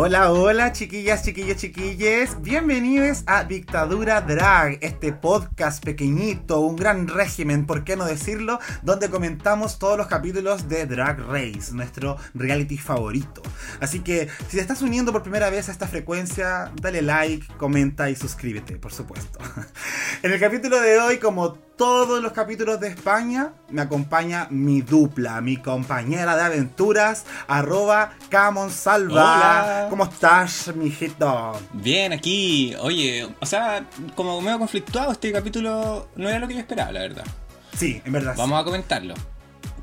Hola, hola, chiquillas, chiquillos, chiquilles. Bienvenidos a Dictadura Drag, este podcast pequeñito, un gran régimen, por qué no decirlo, donde comentamos todos los capítulos de Drag Race, nuestro reality favorito. Así que, si te estás uniendo por primera vez a esta frecuencia, dale like, comenta y suscríbete, por supuesto. En el capítulo de hoy, como todos los capítulos de España, me acompaña mi dupla, mi compañera de aventuras, arroba Camon Salva. Hola. ¿Cómo estás, mijito? Bien, aquí, oye, o sea, como medio conflictuado, este capítulo no era lo que yo esperaba, la verdad. Sí, en verdad. Vamos a comentarlo.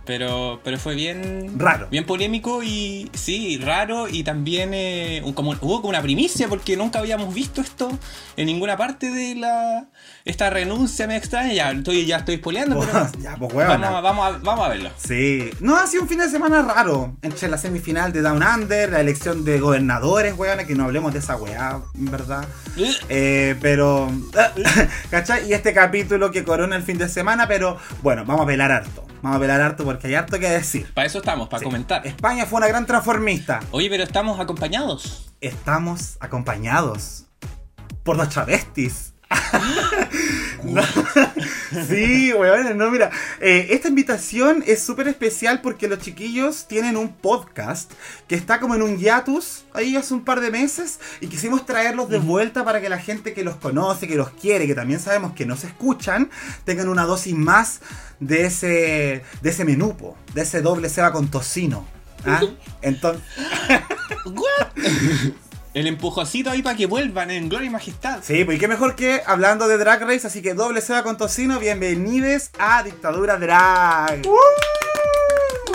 Pero, pero fue bien. Raro. Bien polémico y. Sí, raro. Y también eh, un- como, hubo como una primicia porque nunca habíamos visto esto en ninguna parte de la. Esta renuncia me extraña. Ya estoy, ya estoy spoileando, pero. ya, pues huevona. vamos, a, vamos, a, vamos a verlo. Sí. No, ha sido un fin de semana raro. Entre la semifinal de Down Under, la elección de gobernadores, weona, que no hablemos de esa weá, en verdad. Eh, pero. ¿Cachai? Y este capítulo que corona el fin de semana, pero bueno, vamos a velar harto. Vamos a velar harto porque hay harto que decir. Para eso estamos, para Sí. comentar. España fue una gran transformista. Oye, pero estamos acompañados. Estamos acompañados por los travestis. No. Sí, weón, no, mira, eh, esta invitación es súper especial porque los chiquillos tienen un podcast que está como en un hiatus ahí hace un par de meses y quisimos traerlos de vuelta para que la gente que los conoce, que los quiere, que también sabemos que nos escuchan, tengan una dosis más de ese, de ese menú, po, de ese doble ceba con tocino. ¿ah? Entonces, El empujoncito ahí para que vuelvan en gloria y majestad. Sí, pues y qué mejor que hablando de Drag Race, así que doble ceba con tocino, bienvenidos a Dictadura Drag.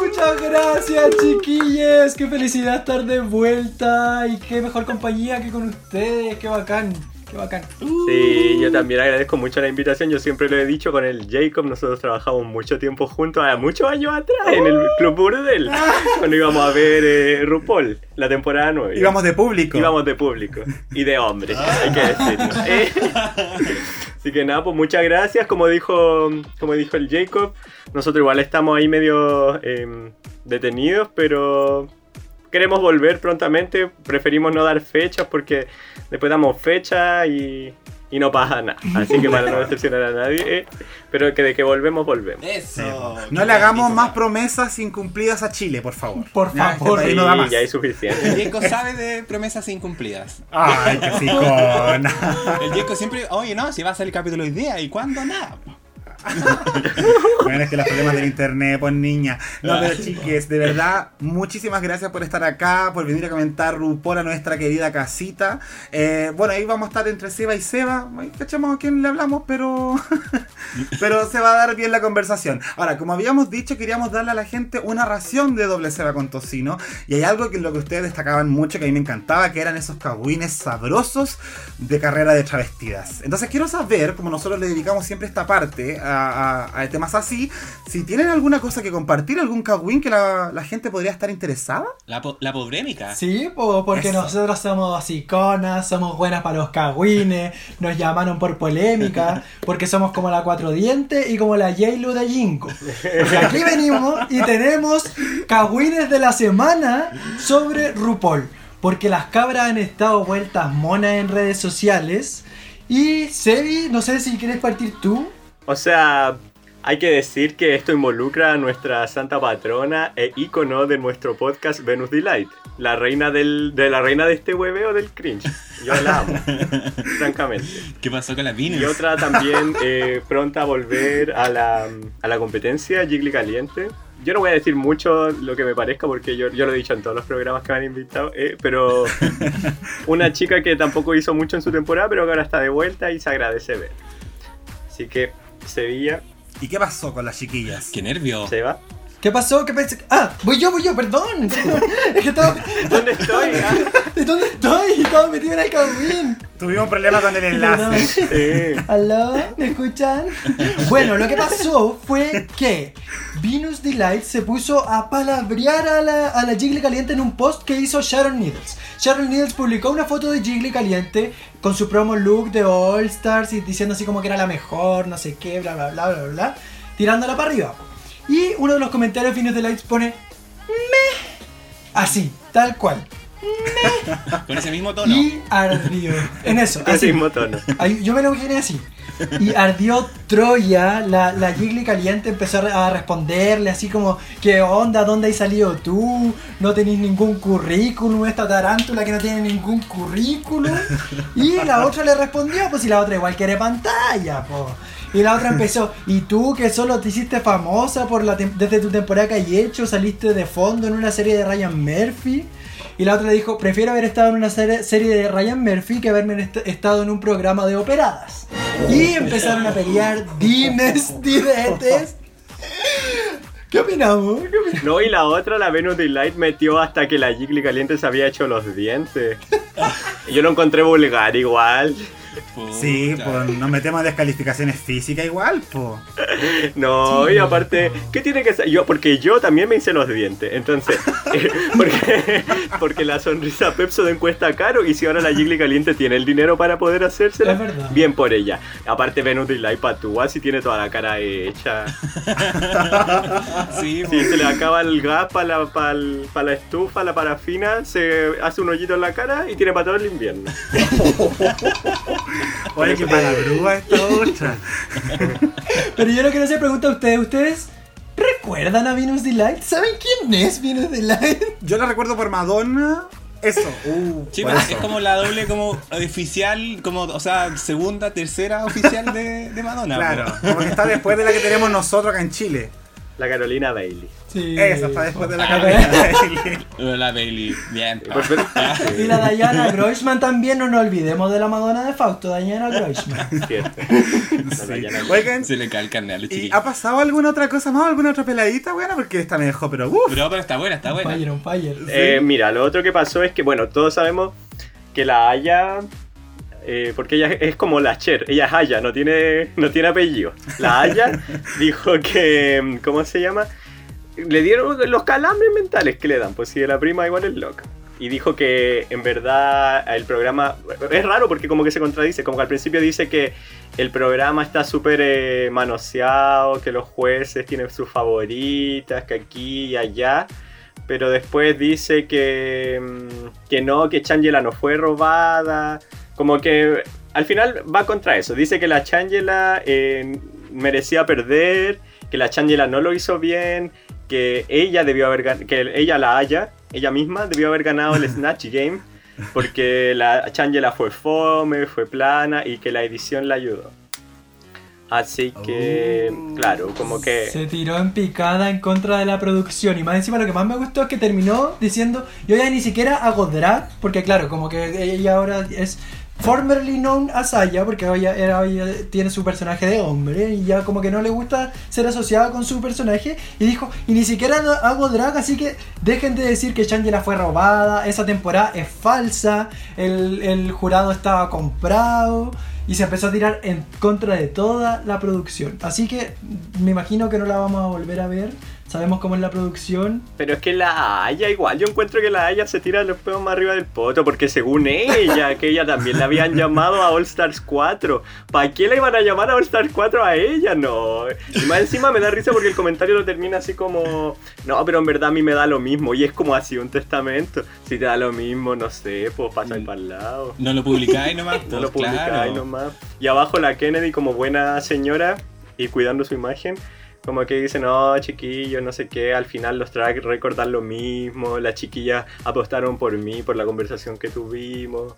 Muchas gracias, chiquillos. Qué felicidad estar de vuelta y qué mejor compañía que con ustedes. Qué bacán, qué bacán. Sí, yo también agradezco mucho la invitación. Yo siempre lo he dicho con el Jacob. Nosotros trabajamos mucho tiempo juntos, a muchos años atrás, en el Club Burdel. Cuando íbamos a ver eh, RuPaul, la temporada 9. Íbamos de público. Íbamos de público y de hombres, hay que decirlo. Eh, Así que nada, pues muchas gracias. Como dijo, como dijo el Jacob, nosotros igual estamos ahí medio em, detenidos, pero queremos volver prontamente. Preferimos no dar fechas porque después damos fecha y, y no pasa nada. Así que para no decepcionar a nadie, eh, pero que de que volvemos, volvemos. Eso. No le hagamos más promesas incumplidas a Chile, por favor. Por este favor. Sí, no da más. ya hay suficiente. El Jacob sabe de promesas incumplidas. Ay, qué psicona. El Jacob siempre, oye, no, si va a salir el capítulo hoy día, ¿y cuándo? Nada. Bueno, es que los problemas del internet, pues niña. No, pero chiques, de verdad, muchísimas gracias por estar acá, por venir a comentar RuPaul a nuestra querida casita. Eh, bueno, ahí vamos a estar entre Seba y Seba. Cachamos a quién le hablamos, pero. pero se va a dar bien la conversación. Ahora, como habíamos dicho, queríamos darle a la gente una ración de doble Seba con tocino. Y hay algo que lo que ustedes destacaban mucho, que a mí me encantaba, que eran esos cagüines sabrosos de carrera de travestidas. Entonces quiero saber, como nosotros le dedicamos siempre esta parte a, a- a temas así, si tienen alguna cosa que compartir, algún cagüín que la, la gente podría estar interesada. La, po- la pobrémica. Sí, po, porque Eso. nosotros somos iconas, somos buenas para los cagüines, nos llamaron por polémica, porque somos como la cuatro dientes y como la J-Lo de Jinko. Y aquí venimos y tenemos cagüines de la semana sobre RuPaul, porque las cabras han estado vueltas monas en redes sociales. Y Sebi, no sé si quieres partir tú. O sea, hay que decir que esto involucra a nuestra santa patrona e ícono de nuestro podcast Venus Delight, la reina del, de la reina de este hueveo del cringe. Yo la amo, francamente. ¿Qué pasó con la Venus? Y otra también eh, pronta a volver a la, a la competencia Jiggly Caliente. Yo no voy a decir mucho lo que me parezca porque yo, yo lo he dicho en todos los programas que me han invitado, eh, pero una chica que tampoco hizo mucho en su temporada, pero que ahora está de vuelta y se agradece ver. Así que Sevilla, ¿Y qué pasó con las chiquillas? Qué nervio. se va. ¿Qué pasó? ¿Qué pensé? Ah, voy yo, voy yo, perdón. Es que estaba... ¿Dónde estoy? ¿De dónde estoy? Estaba metido en el cagüín. Tuvimos problemas con el enlace. Sí. ¿Aló? ¿Me escuchan? Bueno, lo que pasó fue que Venus Delight se puso a palabrear a la, a la Jiggly Caliente en un post que hizo Sharon Needles. Sharon Needles publicó una foto de Jiggly Caliente con su promo look de All Stars y diciendo así como que era la mejor, no sé qué, bla bla bla bla bla, bla tirándola para arriba. Y uno de los comentarios de Venus Delight pone me así, tal cual. Con ese mismo tono. Y ardió. En eso, Ese así. mismo tono. Yo me lo imaginé así. Y ardió Troya, la, la Jiggly caliente empezó a re- a responderle así como, ¿qué onda? ¿Dónde has salido tú? No tenés ningún currículum, esta tarántula que no tiene ningún currículum. Y la otra le respondió, pues y la otra igual quiere pantalla, po. Y la otra empezó, ¿y tú que solo te hiciste famosa por la desde tu temporada que hay hecho? ¿Saliste de fondo en una serie de Ryan Murphy? Y la otra le dijo, prefiero haber estado en una serie, de Ryan Murphy que haberme est- estado en un programa de operadas. Y empezaron a pelear dimes, diretes. ¿Qué opinamos? ¿Qué opinamos? No, y la otra, la Venus Delight, metió hasta que la Jiggly Caliente se había hecho los dientes. Yo lo encontré vulgar igual. Sí, pues nos metemos en descalificaciones físicas igual, pues. No, y aparte, ¿qué tiene que ser? Yo, porque yo también me hice los dientes. Entonces, eh, porque, porque la sonrisa Pepso de encuesta caro. Y si ahora la Jiggly Caliente tiene el dinero para poder hacérsela, bien por ella. Aparte, Venus Delight patúa si tiene toda la cara hecha. Sí, Si se le acaba el gas para la, pa el- pa la estufa, la parafina, se hace un hoyito en la cara y tiene para todo el invierno. Oye, qué palabrúa esta otra. Pero yo lo que no se pregunta a ustedes, ¿ustedes recuerdan a Venus Delight? ¿Saben quién es Venus Delight? Yo la recuerdo por Madonna. Eso. Uh, Sí, por pero eso. es como la doble como oficial, como, o sea, segunda, tercera oficial de, de Madonna. Claro, po. como que está después de la que tenemos nosotros acá en Chile. La Carolina Bailey. Sí. Esa está después de la. Carolina. La Bailey, bien. Pues, pero- Y la Diana Groisman también, no nos olvidemos de la Madonna de Fausto, Diana Groisman. Cierto. La Sí. Oigan, Se le cae el carne a los ¿y chiquillos. ha pasado alguna otra cosa más? ¿Alguna otra peladita? Bueno, porque esta me dejó, pero uff. Pero, pero está buena, está buena. Fire on fire. Eh, mira, lo otro que pasó es que, bueno, todos sabemos que la Haya, eh, porque ella es como la Cher, ella es Haya, no tiene, no tiene apellido. La Haya dijo que, ¿cómo se llama? Le dieron los calambres mentales que le dan, pues si la prima igual es loca. Y dijo que en verdad el programa, es raro porque como que se contradice, como que al principio dice que el programa está súper eh, manoseado, que los jueces tienen sus favoritas, que aquí y allá. Pero después dice que, mm, que no, que Changela no fue robada. Como que al final va contra eso. Dice que la Changela eh, merecía perder, que la Changela no lo hizo bien, que ella debió haber que ella la haya, ella misma debió haber ganado el Snatch Game. Porque la Changela fue fome, fue plana y que la edición la ayudó. Así que, Oh. claro, como que... Se tiró en picada en contra de la producción. Y más encima lo que más me gustó es que terminó diciendo, yo ya ni siquiera hago drag, porque claro, como que ella ahora es formerly known as Aya, porque era- ella tiene su personaje de hombre y ya como que no le gusta ser asociada con su personaje. Y dijo, y ni siquiera hago drag, así que dejen de decir que Shangela fue robada, esa temporada es falsa, el jurado estaba comprado. Y se empezó a tirar en contra de toda la producción. Así que me imagino que no la vamos a volver a ver. Sabemos cómo es la producción. Pero es que la Haya igual, yo encuentro que la Haya se tira los pedos más arriba del poto, porque según ella, que ella también la habían llamado a All Stars 4. ¿Para qué la iban a llamar a All Stars 4 a ella? No. Y más encima me da risa porque el comentario lo termina así como, no, pero en verdad a mí me da lo mismo. Y es como así un testamento. Si te da lo mismo, no sé, pues pasa ahí para el lado. No lo publicáis nomás. No lo pues, publicáis claro. nomás. Y abajo la Kennedy como buena señora y cuidando su imagen. Como que dice, no, chiquillos, no sé qué, al final los track record dan lo mismo, las chiquillas apostaron por mí, por la conversación que tuvimos.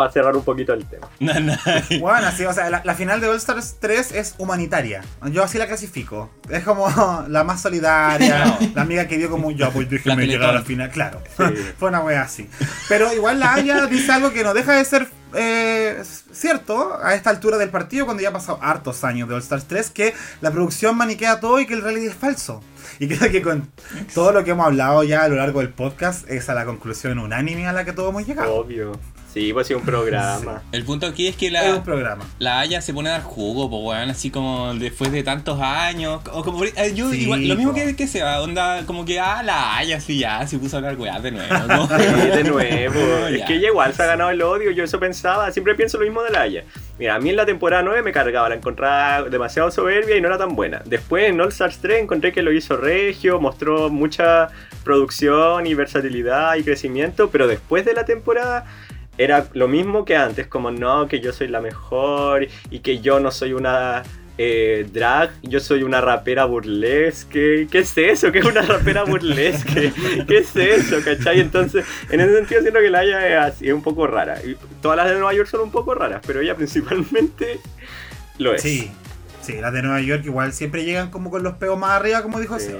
Para cerrar un poquito el tema. No, no. Bueno, así, o sea, la, la final de All Stars 3 es humanitaria. Yo así la clasifico. Es como la más solidaria, No. la amiga que dio como yo, pues déjeme llegar a la final. Claro, Sí. fue una wea así. Pero igual la Aya dice algo que no deja de ser eh, cierto a esta altura del partido, cuando ya ha pasado hartos años de All Stars 3, que la producción maniquea todo y que el reality es falso. Y creo que con todo lo que hemos hablado ya a lo largo del podcast es a la conclusión unánime a la que todos hemos llegado. Obvio. Sí, pues sí, un programa. El punto aquí es que Es la, un programa. la Haya se pone a dar jugo, pues weón, así como después de tantos años. O como, eh, yo Sí, igual, lo mismo po. que, que se va, onda, como que ah, la Haya sí ya se puso a hablar weá de nuevo. ¿no? Sí, de nuevo. es Ya. que ella igual se ha ganado el odio. Yo eso pensaba. Siempre pienso lo mismo de la Haya. Mira, a mí en la temporada 9 me cargaba. La encontraba demasiado soberbia y no era tan buena. Después en All Stars 3 encontré que lo hizo Regio. Mostró mucha producción y versatilidad y crecimiento. Pero después de la temporada. Era lo mismo que antes, como no, que yo soy la mejor y que yo no soy una eh, drag, yo soy una rapera burlesque. ¿Qué es eso? ¿Qué es una rapera burlesque? ¿Qué es eso? ¿Cachai? Entonces, en ese sentido siento que la Haya es así, es un poco rara. Y todas las de Nueva York son un poco raras, pero ella principalmente lo es. Sí. Sí, las de Nueva York igual siempre llegan como con los peos más arriba, como dijo Sí.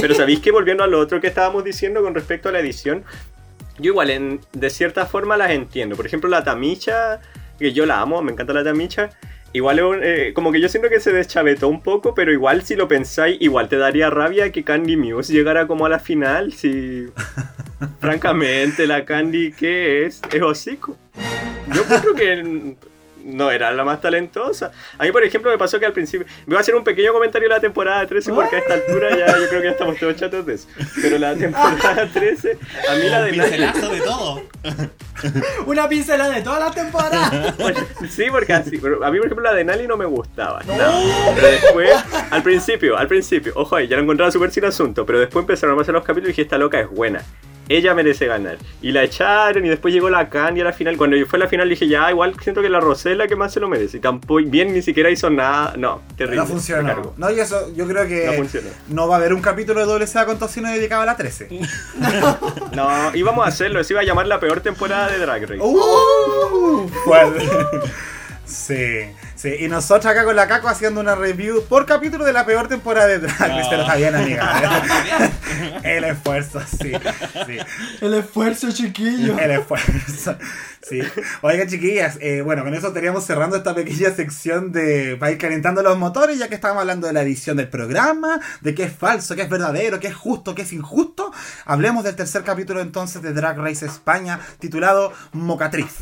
Pero sabéis que volviendo a lo otro que estábamos diciendo con respecto a la edición, yo igual en, de cierta forma las entiendo. Por ejemplo, la Tamicha, que yo la amo, me encanta la Tamicha. Igual eh, como que yo siento que se deschavetó un poco, pero igual si lo pensáis, igual te daría rabia que Candy Muse llegara como a la final. Si francamente la Candy que es es hocico. Yo creo que no era la más talentosa. A mí, por ejemplo, me pasó que al principio. Voy a hacer un pequeño comentario de la temporada 13 porque a esta altura ya yo creo que ya estamos todos chatos de eso. Pero la temporada 13, a mí la de Nani- Pincelazo de todo. Una pincelada de toda la temporada. Sí, porque así. Pero a mí, por ejemplo, la de Nali no me gustaba. nada. Pero después, al principio, al principio, ojo ahí, ya la encontraba súper sin asunto. Pero después empezaron a pasar los capítulos y dije: Esta loca es buena. Ella merece ganar. Y la echaron y después llegó la Candy a la final. Cuando fue a la final dije, ya, igual siento que la Rosé es la que más se lo merece. Y tampoco, bien, ni siquiera hizo nada. No, terrible. No funcionó. No, y eso, yo creo que No no va a haber un capítulo de doble Seba con tocino dedicado a la 13. No, íbamos a hacerlo. Se iba a llamar la peor temporada de Drag Race. ¡Uh! Fuerte. Sí, sí. Y nosotros acá con la Caco haciendo una review por capítulo de la peor temporada de Drag Race. Pero está bien, amiga. El esfuerzo, sí. sí. El esfuerzo, chiquillo. El esfuerzo. Sí. Oigan, chiquillas, eh, bueno, con eso estaríamos cerrando esta pequeña sección de para ir calentando los motores, ya que estábamos hablando de la edición del programa, de qué es falso, qué es verdadero, qué es justo, qué es injusto. Hablemos del tercer capítulo entonces de Drag Race España, titulado Mocatriz.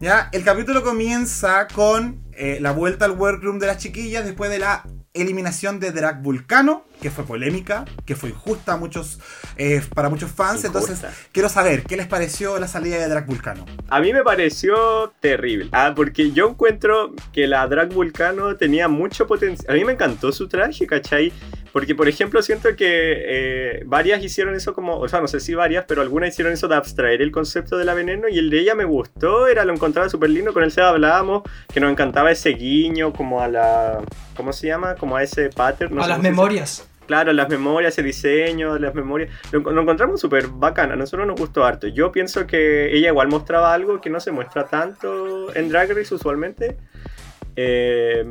Ya, el capítulo comienza con eh, la vuelta al workroom de las chiquillas después de la eliminación de Drag Vulcano, que fue polémica, que fue injusta a muchos, eh, para muchos fans. Injusta. Entonces, quiero saber, ¿qué les pareció la salida de Drag Vulcano? A mí me pareció terrible. Ah, porque yo encuentro que la Drag Vulcano tenía mucho potencial. A mí me encantó su traje, ¿cachai? Porque, por ejemplo, siento que eh, varias hicieron eso como, o sea, no sé si varias, pero algunas hicieron eso de abstraer el concepto de la veneno y el de ella me gustó, era lo encontraba súper lindo, con él se hablábamos, que nos encantaba ese guiño como a la, ¿cómo se llama? Como a ese pattern. no a las memorias. Claro, las memorias, ese diseño, las memorias. Lo, lo encontramos súper bacana, a nosotros nos gustó harto. Yo pienso que ella igual mostraba algo que no se muestra tanto en Drag Race usualmente. Eh,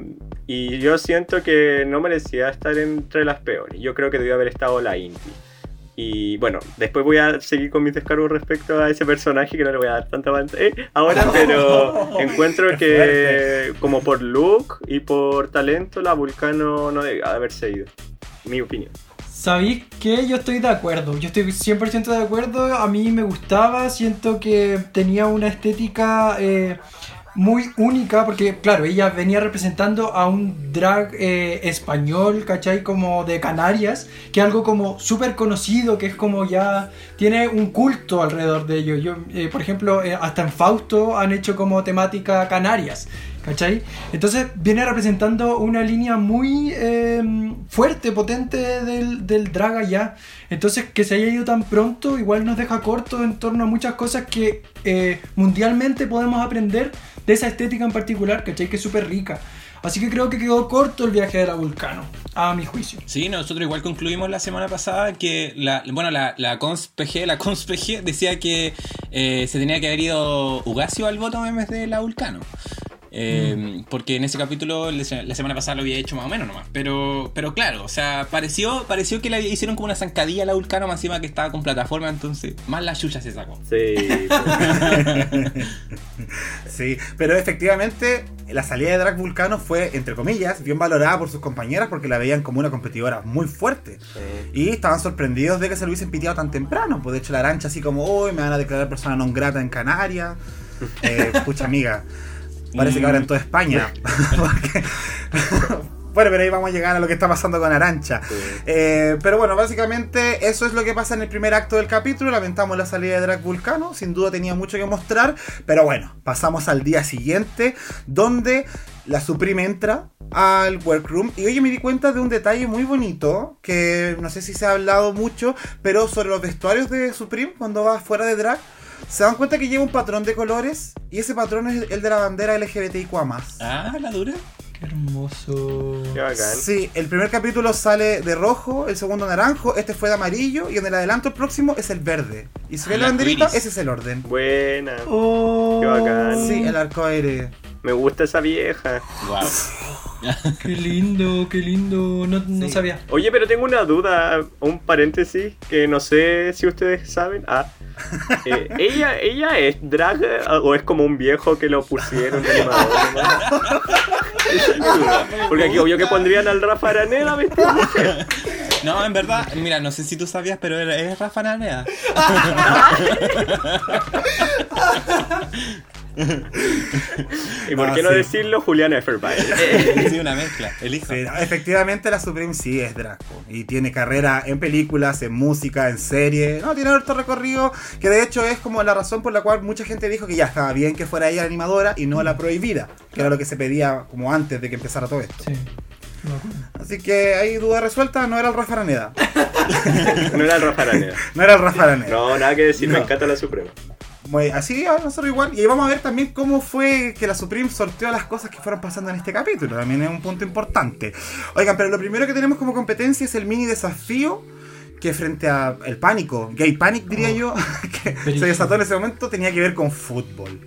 y yo siento que no merecía estar entre las peores. Yo creo que debió haber estado la Inti. Y bueno, después voy a seguir con mis descargos respecto a ese personaje que no le voy a dar tanta pantalla ahora, pero encuentro que como por look y por talento la Vulcano no debe haberse ido. Mi opinión. ¿Sabéis que Yo estoy de acuerdo. Yo estoy 100% de acuerdo. A mí me gustaba. Siento que tenía una estética eh, muy única. Porque, claro, ella venía representando a un drag eh, español, ¿cachai? Como de Canarias. Que es algo como súper conocido. Que es como ya. Tiene un culto alrededor de ello. Yo, eh, por ejemplo, eh, hasta en Fausto han hecho como temática Canarias. ¿Cachai? Entonces viene representando una línea muy eh, fuerte, potente del, del drag allá. Entonces que se haya ido tan pronto igual nos deja corto en torno a muchas cosas que mundialmente podemos aprender de esa estética en particular, ¿cachai? Que es súper rica. Así que creo que quedó corto el viaje de la Vulcano, a mi juicio. Sí, nosotros igual concluimos la semana pasada que la, bueno, la, la ConsPG, la ConsPG decía que eh, se tenía que haber ido Ugacio al voto en vez de la Vulcano. Eh, Porque en ese capítulo la se- la semana pasada lo había hecho más o menos nomás. Pero, pero claro, o sea, pareció, pareció que le hicieron como una zancadilla a la Vulcano más encima que estaba con plataforma, entonces más la chucha se sacó. Sí. pues. Sí, pero efectivamente la salida de Drag Vulcano fue, entre comillas, bien valorada por sus compañeras porque la veían como una competidora muy fuerte. Y estaban sorprendidos de que se lo hubiesen piteado tan temprano. Pues de hecho la arancha así como, hoy me van a declarar persona non grata en Canarias. Eh, escucha amiga, parece que ahora en toda España. Porque- bueno, pero ahí vamos a llegar a lo que está pasando con Arancha. Sí. Eh, pero bueno, básicamente eso es lo que pasa en el primer acto del capítulo. Lamentamos la salida de Drag Vulcano. Sin duda tenía mucho que mostrar. Pero bueno, pasamos al día siguiente, donde la Supreme entra al workroom. Y oye, me di cuenta de un detalle muy bonito, que no sé si se ha hablado mucho, pero sobre los vestuarios de Supreme cuando va fuera de drag. Se dan cuenta que lleva un patrón de colores y ese patrón es el de la bandera LGBTIQA+. Ah, la dura. Qué hermoso. Qué bacán. Sí, el primer capítulo sale de rojo, el segundo naranjo, este fue de amarillo y en el adelanto el próximo es el verde. Y si ves la El banderita, ese es el orden. Buena. Oh, Qué bacán. Sí, el arco aire. Me gusta esa vieja. Wow. Qué lindo, qué lindo. No, no Sí. sabía. Oye, pero tengo una duda, un paréntesis, que no sé si ustedes saben. Ah, eh, ¿ella, ¿ella es drag eh, o es como un viejo que lo pusieron de animador? Porque aquí obvio que pondrían al Rafa Araneda vestido mujer. No, en verdad, mira, no sé si tú sabías, pero es Rafa Nanea. ¿Y por Ah, qué no sí. decirlo Julián Efferbein? Eh, Sí, una mezcla. El hijo. Sí, no, efectivamente la Supreme sí es drag. po. Y tiene carrera en películas, en música, en serie. No, tiene harto recorrido. Que de hecho es como la razón por la cual mucha gente dijo que ya estaba bien que fuera ella la animadora y no la prohibida. Que era lo que se pedía como antes de que empezara todo esto. Sí. Así que hay duda resuelta, no era el Rafa Araneda. no era el Rafa Araneda. No era el Rafa Araneda. No, nada que decir, me encanta la Suprema. Muy- así a nosotros igual. Y ahí vamos a ver también cómo fue que la Supreme sorteó las cosas que fueron pasando en este capítulo. También es un punto importante. Oigan, pero lo primero que tenemos como competencia es el mini desafío. Que frente a el pánico, gay panic diría yo, que se desató en ese momento, tenía que ver con fútbol.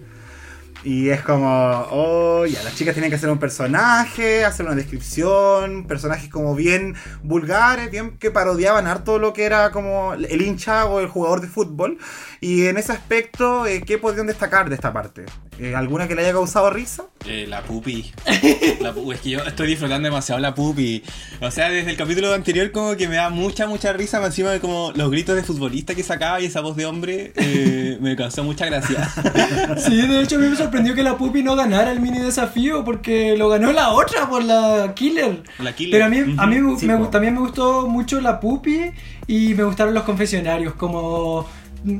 Y es como, oh, ya, las chicas tenían que hacer un personaje, hacer una descripción, personajes como bien vulgares, bien que parodiaban harto lo que era como el hincha o el jugador de fútbol. Y en ese aspecto, eh, ¿qué podrían destacar de esta parte? Eh, ¿Alguna que le haya causado risa? Eh, la pupi. La pu- es que yo estoy disfrutando demasiado la pupi. O sea, desde el capítulo anterior como que me da mucha, mucha risa más encima de como los gritos de futbolista que sacaba y esa voz de hombre eh, me causó mucha gracia. Sí, de hecho a mí me sorprendió que la Pupi no ganara el mini desafío porque lo ganó la otra por la Killer. La Killer. Pero a mí, a mí Sí, me- po. también me gustó mucho la Pupi y me gustaron los confesionarios, como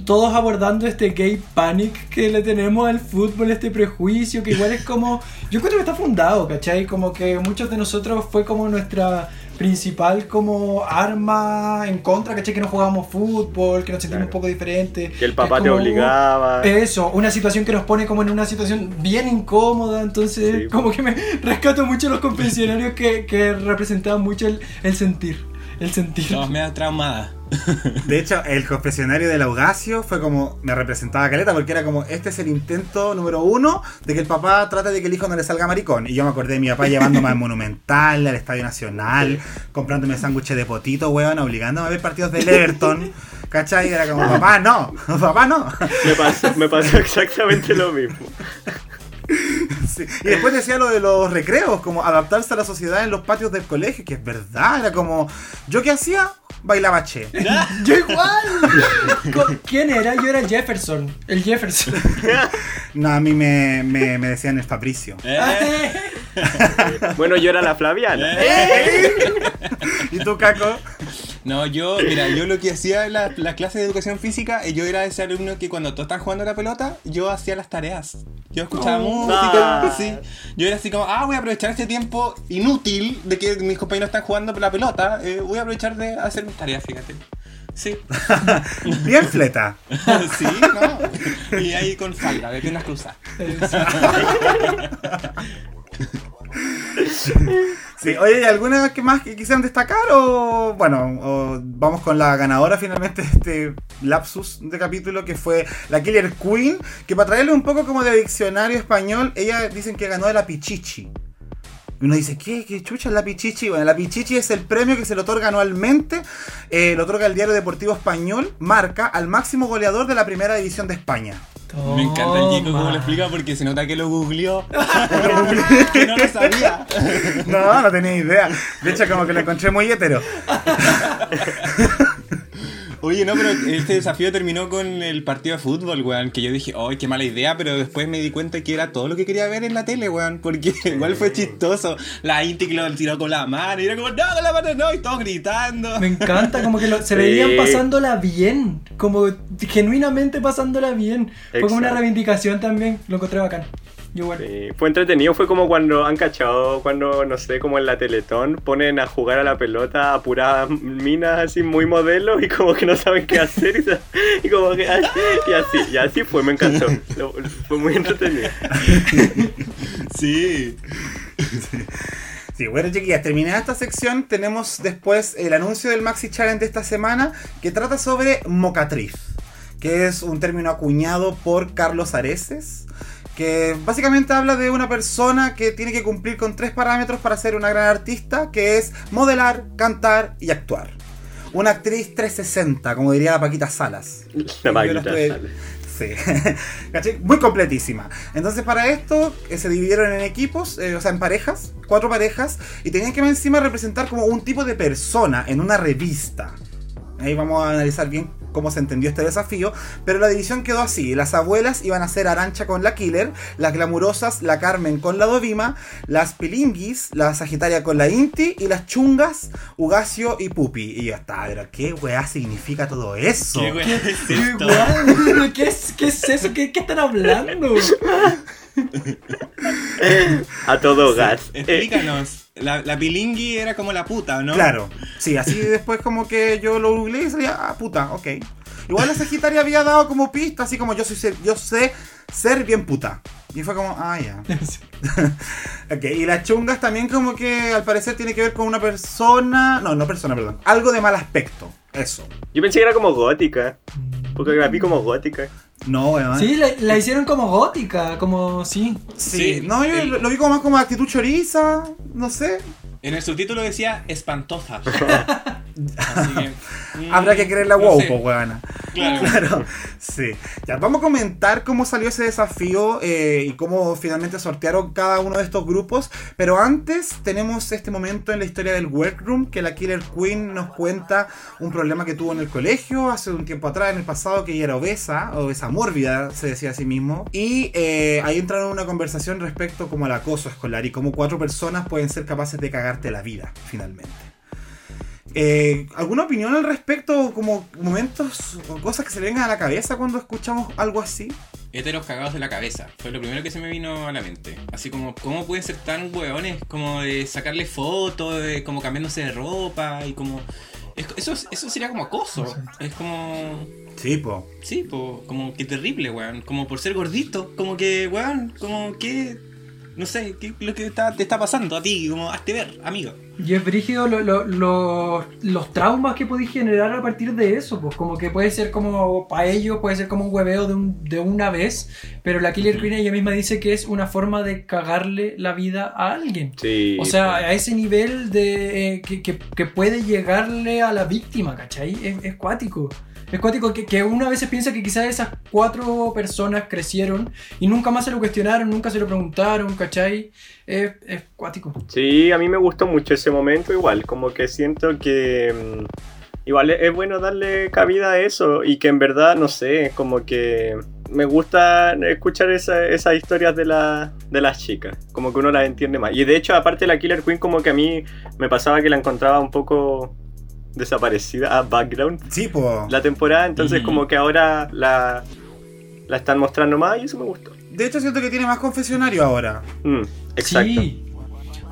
todos abordando este gay panic que le tenemos al fútbol, este prejuicio que igual es como... Yo creo que está fundado, ¿cachai? Como que muchos de nosotros fue como nuestra principal como arma en contra, ¿cachai? Que no jugábamos fútbol, que nos sentimos Claro. un poco diferentes. Que el papá te como- obligaba. eso, una situación que nos pone como en una situación bien incómoda, entonces Sí, como que me rescato mucho los confesionarios que, que representaban mucho el, el sentir, el sentir. No, me da traumada. De hecho, el confesionario del Augasio fue como, me representaba a Caleta, porque era como, este es el intento número uno de que el papá trate de que el hijo no le salga maricón. Y yo me acordé de mi papá llevándome al Monumental, al Estadio Nacional, comprándome sándwiches de potito, weón, obligándome a ver partidos del Everton. ¿Cachai? Y era como, papá, no, papá, no. Me pasó, me pasó exactamente lo mismo. Y después decía lo de los recreos, como adaptarse a la sociedad en los patios del colegio, que es verdad, era como, ¿yo qué hacía? Bailaba che. Yo igual. ¿Quién era? Yo era Jefferson, el Jefferson. No, a mí me, me, me decían el Fabricio. Eh, Bueno, yo era la Flaviana. eh. ¿Y tú, Caco? No, yo, mira, yo lo que hacía en la, la clase de educación física, eh, yo era ese alumno que cuando todos están jugando a la pelota, yo hacía las tareas. Yo escuchaba Oh. música, Ah. sí. Yo era así como, ah, voy a aprovechar este tiempo inútil de que mis compañeros están jugando la pelota, eh, voy a aprovechar de hacer mis tareas, fíjate. Sí, Bien fleta. sí, ¿no? Y ahí con falda, de piernas cruzadas. Sí, oye, ¿y alguna que más que quisieran destacar? O bueno, o vamos con la ganadora finalmente de este lapsus de capítulo que fue la Killer Queen, que para traerle un poco como de diccionario español, ella dicen que ganó de la Pichichi. Y uno dice, ¿qué? ¿Qué chucha es la Pichichi? Bueno, la Pichichi es el premio que se le otorga anualmente, eh, lo otorga el diario deportivo español, marca al máximo goleador de la primera división de España. Me encanta el Chico cómo Toma. lo explica porque se nota que lo googleó. que no lo sabía. No, no tenía idea. De hecho, como que lo encontré muy hetero. Oye, no, pero este desafío terminó con el partido de fútbol, weón. Que yo dije, ¡ay, qué mala idea! Pero después me di cuenta que era todo lo que quería ver en la tele, weón. Porque igual fue chistoso. La Inti que lo tiró con la mano y era como, ¡no, con la mano no! Y todos gritando. Me encanta, como que lo- se Sí. veían pasándola bien, como genuinamente pasándola bien. Fue como una reivindicación también, lo encontré bacán. Sí, fue entretenido, fue como cuando han cachado, cuando, no sé, como en la Teletón, ponen a jugar a la pelota a puras minas así muy modelos y como que no saben qué hacer y, como que así, y así, y así fue, me encantó, Lo- fue muy entretenido. Sí. Sí, bueno, chiquillas, terminada esta sección, tenemos después el anuncio del Maxi Challenge de esta semana que trata sobre mocatriz, que es un término acuñado por Carlos Areces, que básicamente habla de una persona que tiene que cumplir con tres parámetros para ser una gran artista, que es modelar, cantar y actuar. Una actriz 360, como diría la Paquita Salas. La Paquita Salas. Sí. Muy completísima. Entonces para esto eh, se dividieron en equipos, eh, o sea, en parejas, cuatro parejas, y tenían que encima representar como un tipo de persona en una revista. Ahí vamos a analizar bien cómo se entendió este desafío, pero la división quedó así. Las abuelas iban a ser Arancha con la Killer, las glamurosas la Carmen con la Dovima, las Pilinguis, la Sagitaria con la Inti y las chungas Ugacio y Pupi. Y yo estaba, pero ¿qué weá significa todo eso? ¿Qué weón es esto? ¿Qué es, ¿Qué es eso? ¿Qué, qué están hablando? A todo gas. Explícanos. La, la pilingui era como la puta, ¿no? Claro, sí, así después como que yo lo googleé y salía, ah, puta, ok. Igual la Sagitaria había dado como pista, así como yo soy ser- yo sé ser bien puta. Y fue como, ah, ya. ok, y las chungas también como que al parecer tiene que ver con una persona, no, no persona, perdón, algo de mal aspecto, eso. Yo pensé que era como gótica, porque la vi como gótica. No, weón. Sí, la, la hicieron como gótica, como sí. Sí, Sí, no, yo el- lo, vi como más como actitud choriza, no sé. En el subtítulo decía espantosa. Así que, mm, Habrá que creer la no wow, po, weona. Claro. Sí. Ya, vamos a comentar cómo salió ese desafío eh, y cómo finalmente sortearon cada uno de estos grupos. Pero antes tenemos este momento en la historia del workroom que la Killer Queen nos cuenta un problema que tuvo en el colegio hace un tiempo atrás, en el pasado, que ella era obesa, obesa mórbida, se decía a sí mismo. Y eh, ahí entraron en una conversación respecto como al acoso escolar y cómo cuatro personas pueden ser capaces de cagarte la vida, finalmente. Eh, ¿Alguna opinión al respecto? Como momentos o cosas que se le vengan a la cabeza cuando escuchamos algo así. Héteros cagados de la cabeza. Fue lo primero que se me vino a la mente. Así como, ¿cómo pueden ser tan hueones? Como de sacarle fotos, de como cambiándose de ropa y como. es- eso, eso sería como acoso. Es como. Sí, po. Sí, po, como que terrible, weón. Como por ser gordito. Como que, weón, como que. No sé, ¿qué lo que está- te está pasando a ti? Como, hazte ver, amigo. Y es brígido lo- lo- lo- los traumas que podéis generar a partir de eso, pues como que puede ser como para ellos, puede ser como un hueveo de, un- de una vez, pero la Killer Queen ella misma dice que es una forma de cagarle la vida a alguien. Sí. O sea, pues. a ese nivel de eh, que, que- que puede llegarle a la víctima, ¿cachai? Es, es cuático. Es cuático que, que uno a veces piensa que quizás esas cuatro personas crecieron y nunca más se lo cuestionaron, nunca se lo preguntaron, ¿cachai? Es, es cuático. Sí, a mí me gustó mucho ese momento igual, como que siento que mm, igual es, bueno darle cabida a eso y que en verdad, no sé, como que me gusta escuchar esa- esas historias de, la, de las chicas, como que uno las entiende más. Y de hecho, aparte la Killer Queen, como que a mí me pasaba que la encontraba un poco desaparecida a background Sí, po. la temporada, entonces Ujú. como que ahora la, la están mostrando más y eso me gustó. De hecho, siento que tiene más confesionario ahora. Mm, exacto. Sí.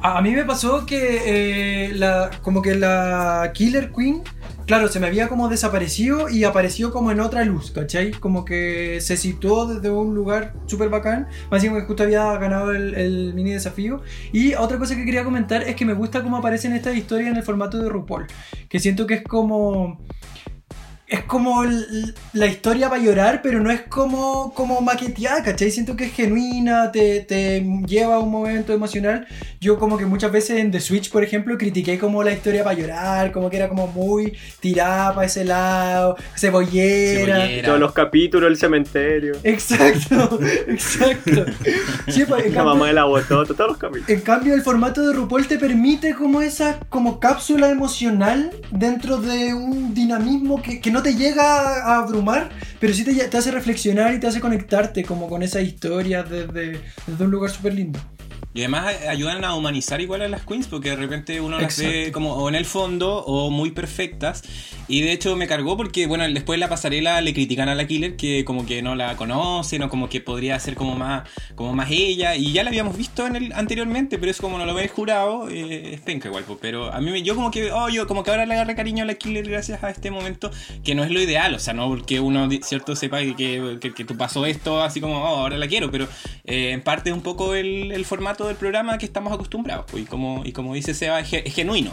A, a mí me pasó que eh, la, como que la Killer Queen, claro, se me había como desaparecido y apareció como en otra luz, ¿cachai? Como que se situó desde un lugar súper bacán, más encima que justo había ganado el, el mini desafío. Y otra cosa que quería comentar es que me gusta cómo aparecen estas historias en el formato de RuPaul, que siento que es como... es como la historia para llorar, pero no es como, como maqueteada, ¿cachai? Siento que es genuina, te, te lleva a un momento emocional. Yo como que muchas veces en The Switch, por ejemplo, critiqué como la historia para llorar, como que era como muy tirada para ese lado, cebollera. Cebollera. Todos los capítulos, el cementerio. Exacto, exacto. Sí, pues, en La cambio- mamá de la botota, todos los capítulos. en cambio, el formato de RuPaul te permite como esa como cápsula emocional dentro de un dinamismo que, que no te llega a abrumar, pero sí te, hace reflexionar y te hace conectarte como con esa historia desde, desde un lugar súper lindo. Y además ayudan a humanizar igual a las queens, porque de repente uno las ve Exacto. como o en el fondo o muy perfectas. Y de hecho me cargó porque, bueno, después de la pasarela le critican a la killer que como que no la conocen o como que podría ser como más, como más ella. Y ya la habíamos visto en el anteriormente, pero es como no lo habéis jurado, eh, es penca igual. Pero a mí me- yo como que, oh, yo como que ahora le agarré cariño a la killer gracias a este momento, que no es lo ideal, o sea, no porque uno, cierto, sepa que, que, que, que tú pasó esto así como, oh, ahora la quiero, pero eh, en parte es un poco el, el formato del programa que estamos acostumbrados, pues, y como, y como dice Seba, es, ge- es genuino.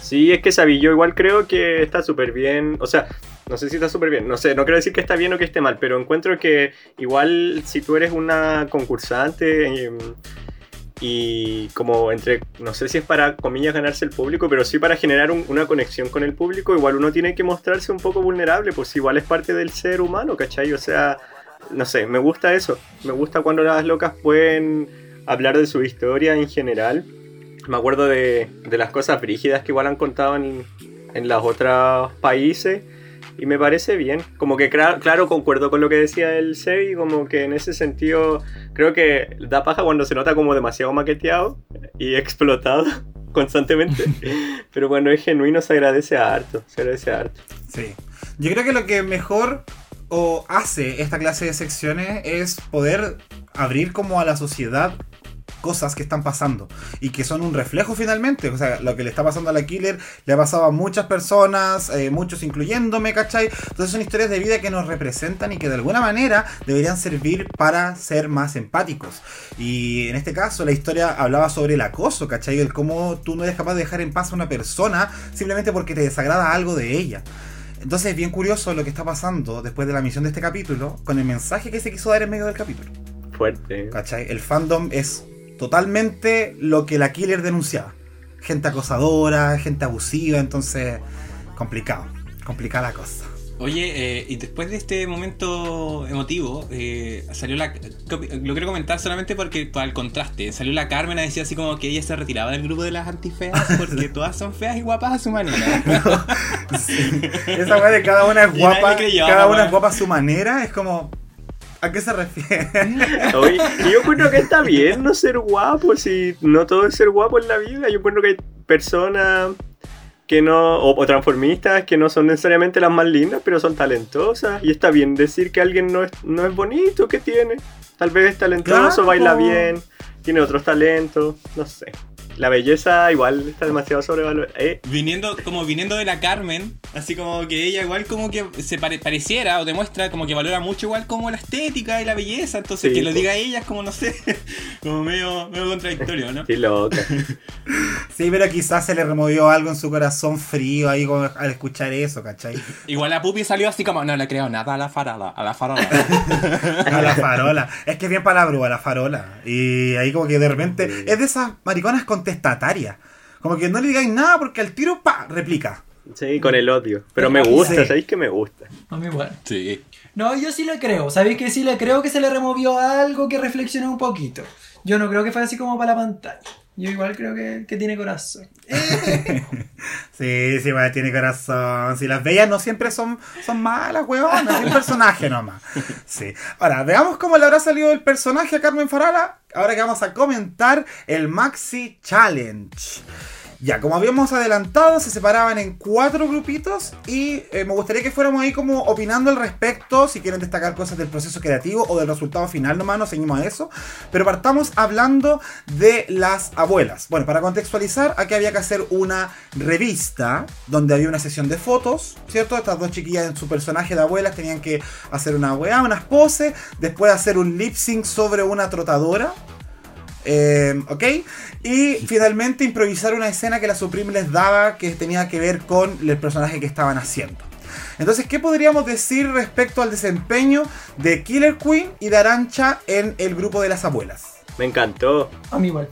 Sí, es que sabí, yo igual creo que está súper bien. O sea, no sé si está súper bien. No sé, no quiero decir que está bien o que esté mal, pero encuentro que igual si tú eres una concursante em, y como entre, no sé si es para comillas ganarse el público, pero sí para generar un- una conexión con el público, igual uno tiene que mostrarse un poco vulnerable, pues igual es parte del ser humano, ¿cachai? O sea, no sé, me gusta eso. Me gusta cuando las locas pueden hablar de su historia en general. Me acuerdo de, de las cosas brígidas que igual han contado en, en los otros países. Y me parece bien. Como que claro, concuerdo con lo que decía el Sebi. Como que en ese sentido creo que da paja cuando se nota como demasiado maqueteado y explotado constantemente. Pero cuando es genuino se agradece harto. Se agradece harto. Sí. Yo creo que lo que mejor o hace esta clase de secciones es poder abrir como a la sociedad cosas que están pasando y que son un reflejo finalmente. O sea, lo que le está pasando a la killer le ha pasado a muchas personas, eh, muchos incluyéndome, ¿cachai? Entonces son historias de vida que nos representan y que de alguna manera deberían servir para ser más empáticos. Y en este caso la historia hablaba sobre el acoso, ¿cachai? El cómo tú no eres capaz de dejar en paz a una persona simplemente porque te desagrada algo de ella. Entonces es bien curioso lo que está pasando después de la misión de este capítulo con el mensaje que se quiso dar en medio del capítulo. Fuerte. ¿Cachai? El fandom es totalmente lo que la killer denunciaba. Gente acosadora, gente abusiva, entonces complicado, complicada la cosa. Oye, eh, y después de este momento emotivo, eh, salió la. Lo quiero comentar solamente porque para el contraste. Salió la Carmen a decir así como que ella se retiraba del grupo de las antifeas porque todas son feas y guapas a su manera. Sí. Esa weá de cada una es guapa, creyó, cada una es guapa a su manera, es como. ¿A qué se refiere? Oye, yo encuentro que está bien no ser guapo, si no todo es ser guapo en la vida. Yo encuentro que hay personas que no, o, o transformistas que no son necesariamente las más lindas, pero son talentosas. Y está bien decir que alguien no es, no es bonito, que tiene. Tal vez es talentoso, Claro, baila bien, tiene otros talentos, no sé. La belleza igual está demasiado sobrevalorada. Eh, viniendo, como viniendo de la Carmen, así como que ella igual como que se pare- pareciera o demuestra como que valora mucho igual como la estética y la belleza, entonces Sí, que lo diga ella es como no sé, como medio, medio contradictorio, ¿no? sí, loca. Sí, pero quizás se le removió algo en su corazón frío ahí como al escuchar eso, ¿cachai? Igual la pupi salió así como, no le creo nada a la farola, a la farola. A la farola. Es que es bien palabra, la farola. Y ahí como que de repente es de esas mariconas contestatarias. Como que no le digáis nada porque al tiro, pa, replica. Sí, con el odio. Pero me gusta, Sí. ¿sabéis que me gusta? A mí igual. sí. No, yo sí le creo. ¿Sabéis que sí le creo que se le removió algo que reflexionó un poquito? Yo no creo que fue así como para la pantalla. Yo igual creo que, que tiene corazón. Sí, sí, bueno, tiene corazón. Si las bellas no siempre son, son malas, weonas. Es un personaje nomás. Sí. Ahora, veamos cómo le habrá salido el personaje a Carmen Farala. Ahora que vamos a comentar el Maxi Challenge. Ya, como habíamos adelantado, se separaban en cuatro grupitos y eh, me gustaría que fuéramos ahí como opinando al respecto, si quieren destacar cosas del proceso creativo o del resultado final nomás, nos seguimos a eso. Pero partamos hablando de las abuelas. Bueno, para contextualizar, aquí había que hacer una revista donde había una sesión de fotos, ¿cierto? Estas dos chiquillas en su personaje de abuelas tenían que hacer una weá, unas poses, después hacer un lip sync sobre una trotadora. Eh, ¿Ok? Y finalmente improvisar una escena que la Supreme les daba que tenía que ver con el personaje que estaban haciendo. Entonces, ¿qué podríamos decir respecto al desempeño de Killer Queen y de Arancha en el grupo de las abuelas? Me encantó. A mí igual.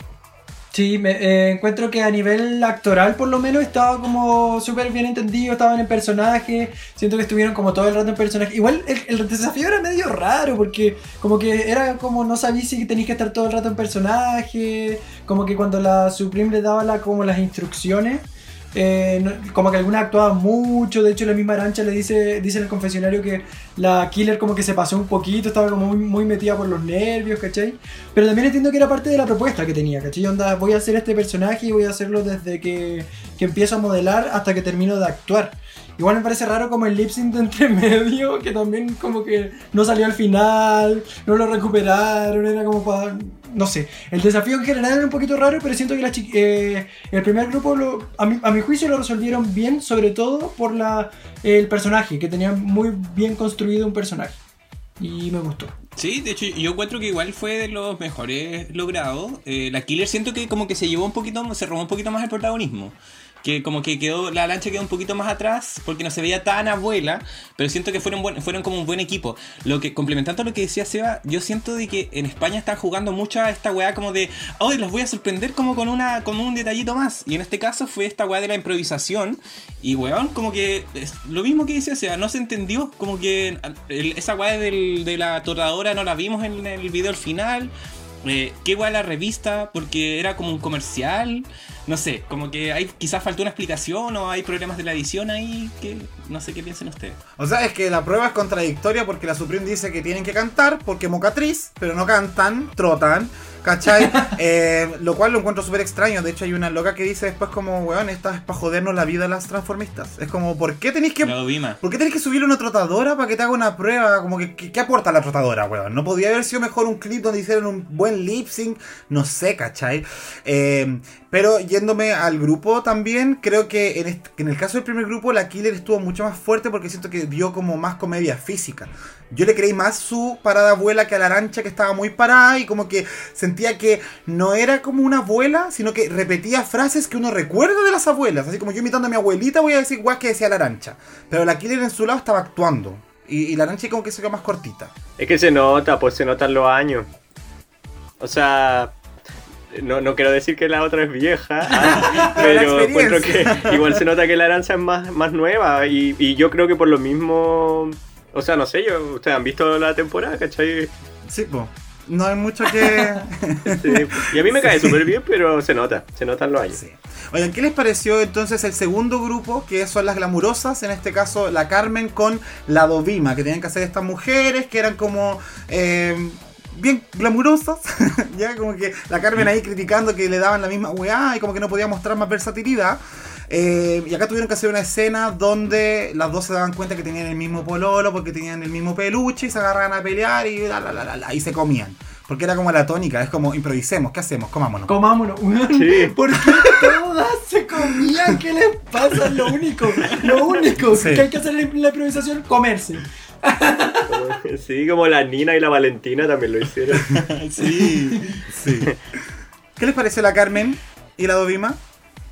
Sí, me eh, encuentro que a nivel actoral por lo menos estaba como súper bien entendido, estaban en personaje, siento que estuvieron como todo el rato en personaje. Igual el, desafío era medio raro porque como que era como no sabía si tenías que estar todo el rato en personaje, como que cuando la Supreme le daba la, como las instrucciones, eh, como que alguna actuaba mucho, de hecho la misma Arancha le dice, dice en el confesionario que la Killer como que se pasó un poquito, estaba como muy, muy metida por los nervios, ¿cachai? Pero también entiendo que era parte de la propuesta que tenía, ¿cachai? Onda, voy a hacer este personaje y voy a hacerlo desde que, que empiezo a modelar hasta que termino de actuar. Igual me parece raro como el lip sync de entre medio, que también como que no salió al final, no lo recuperaron, era como para... No sé, el desafío en general era un poquito raro, pero siento que la eh, el primer grupo, lo, a, mi, a mi juicio, lo resolvieron bien, sobre todo por la, el personaje, que tenía muy bien construido un personaje. Y me gustó. Sí, de hecho yo encuentro que igual fue de los mejores logrados. Eh, la Killer siento que como que se llevó un poquito, se robó un poquito más el protagonismo. Que como que quedó, la lancha quedó un poquito más atrás porque no se veía tan abuela, pero siento que fueron, buen- fueron como un buen equipo. Lo que, complementando lo que decía Seba, yo siento de que en España están jugando mucho a esta weá como de, hoy los voy a sorprender como con una con un detallito más. Y en este caso fue esta weá de la improvisación. Y weón, como que es lo mismo que decía Seba, no se entendió, como que el- esa weá del- de la torradora no la vimos en el video al final. Eh, qué guay la revista, porque era como un comercial. No sé, como que hay quizás faltó una explicación o hay problemas de la edición ahí que no sé qué piensen ustedes. O sea, es que la prueba es contradictoria porque la Supreme dice que tienen que cantar porque mocatriz, pero no cantan, trotan, ¿cachai? Eh, lo cual lo encuentro súper extraño. De hecho, hay una loca que dice después como, weón, esta es para jodernos la vida a las transformistas. Es como, ¿por qué tenéis que... ¿Por qué tenés que subirle una trotadora para que te haga una prueba? Como que, ¿qué, aporta la trotadora, weón? ¿No podría haber sido mejor un clip donde hicieran un buen lip sync? No sé, ¿cachai? Eh, pero yéndome al grupo también, creo que en, este- en el caso del primer grupo, la Killer estuvo mucho más fuerte porque siento que dio como más comedia física. Yo le creí más su parada abuela que a la arancha que estaba muy parada y como que sentía que no era como una abuela, sino que repetía frases que uno recuerda de las abuelas. Así como yo imitando a mi abuelita voy a decir guas que decía la arancha. Pero la Killer en su lado estaba actuando. Y, y la arancha como que se quedó más cortita. Es que se nota, pues se notan los años. O sea, no, no quiero decir que la otra es vieja, ah, pero encuentro que igual se nota que la aranza es más, más nueva. Y, y yo creo que por lo mismo. O sea, no sé, yo, ustedes han visto la temporada, ¿cachai? Sí, pues. No hay mucho que... Sí. Y a mí me cae súper bien, pero se nota, se notan los años. Sí. Oigan, ¿qué les pareció entonces el segundo grupo, que son las glamurosas? En este caso, la Carmen con la Dovima, que tenían que hacer estas mujeres, que eran como eh, bien glamurosas. ya, como que la Carmen ahí criticando que le daban la misma weá y como que no podía mostrar más versatilidad. Eh, y acá tuvieron que hacer una escena donde las dos se daban cuenta que tenían el mismo pololo, porque tenían el mismo peluche y se agarraban a pelear y, la, la, la, la, la, y se comían. Porque era como la tónica, es como improvisemos, ¿qué hacemos? Comámonos. Comámonos. Sí. ¿Por qué todas se comían? ¿Qué les pasa? Lo único, lo único Sí. que hay que hacer en la improvisación, comerse. Sí, como la Nina y la Valentina también lo hicieron. Sí, sí. ¿Qué les pareció la Carmen y la Dovima?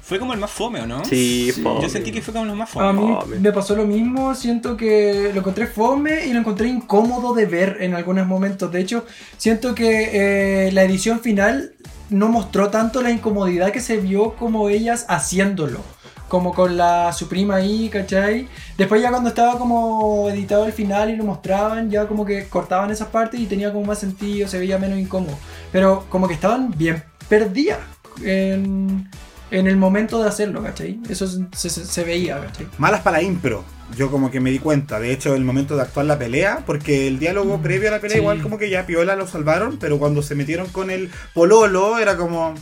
Fue como el más fome, ¿o no? Sí, fome. Yo sentí que fue como el más A fome. mí Fome. me pasó lo mismo, siento que lo encontré fome y lo encontré incómodo de ver en algunos momentos. De hecho, siento que eh, la edición final no mostró tanto la incomodidad que se vio como ellas haciéndolo. Como con la su prima ahí, ¿cachai? Después ya cuando estaba como editado el final y lo mostraban, ya como que cortaban esas partes y tenía como más sentido, se veía menos incómodo. Pero como que estaban bien perdidas en, en el momento de hacerlo, ¿cachai? Eso se, se- se veía, ¿cachai? Malas para la impro. Yo como que me di cuenta. De hecho, el momento de actuar la pelea, porque el diálogo previo a la pelea Sí. igual como que ya piola lo salvaron, pero cuando se metieron con el pololo era como...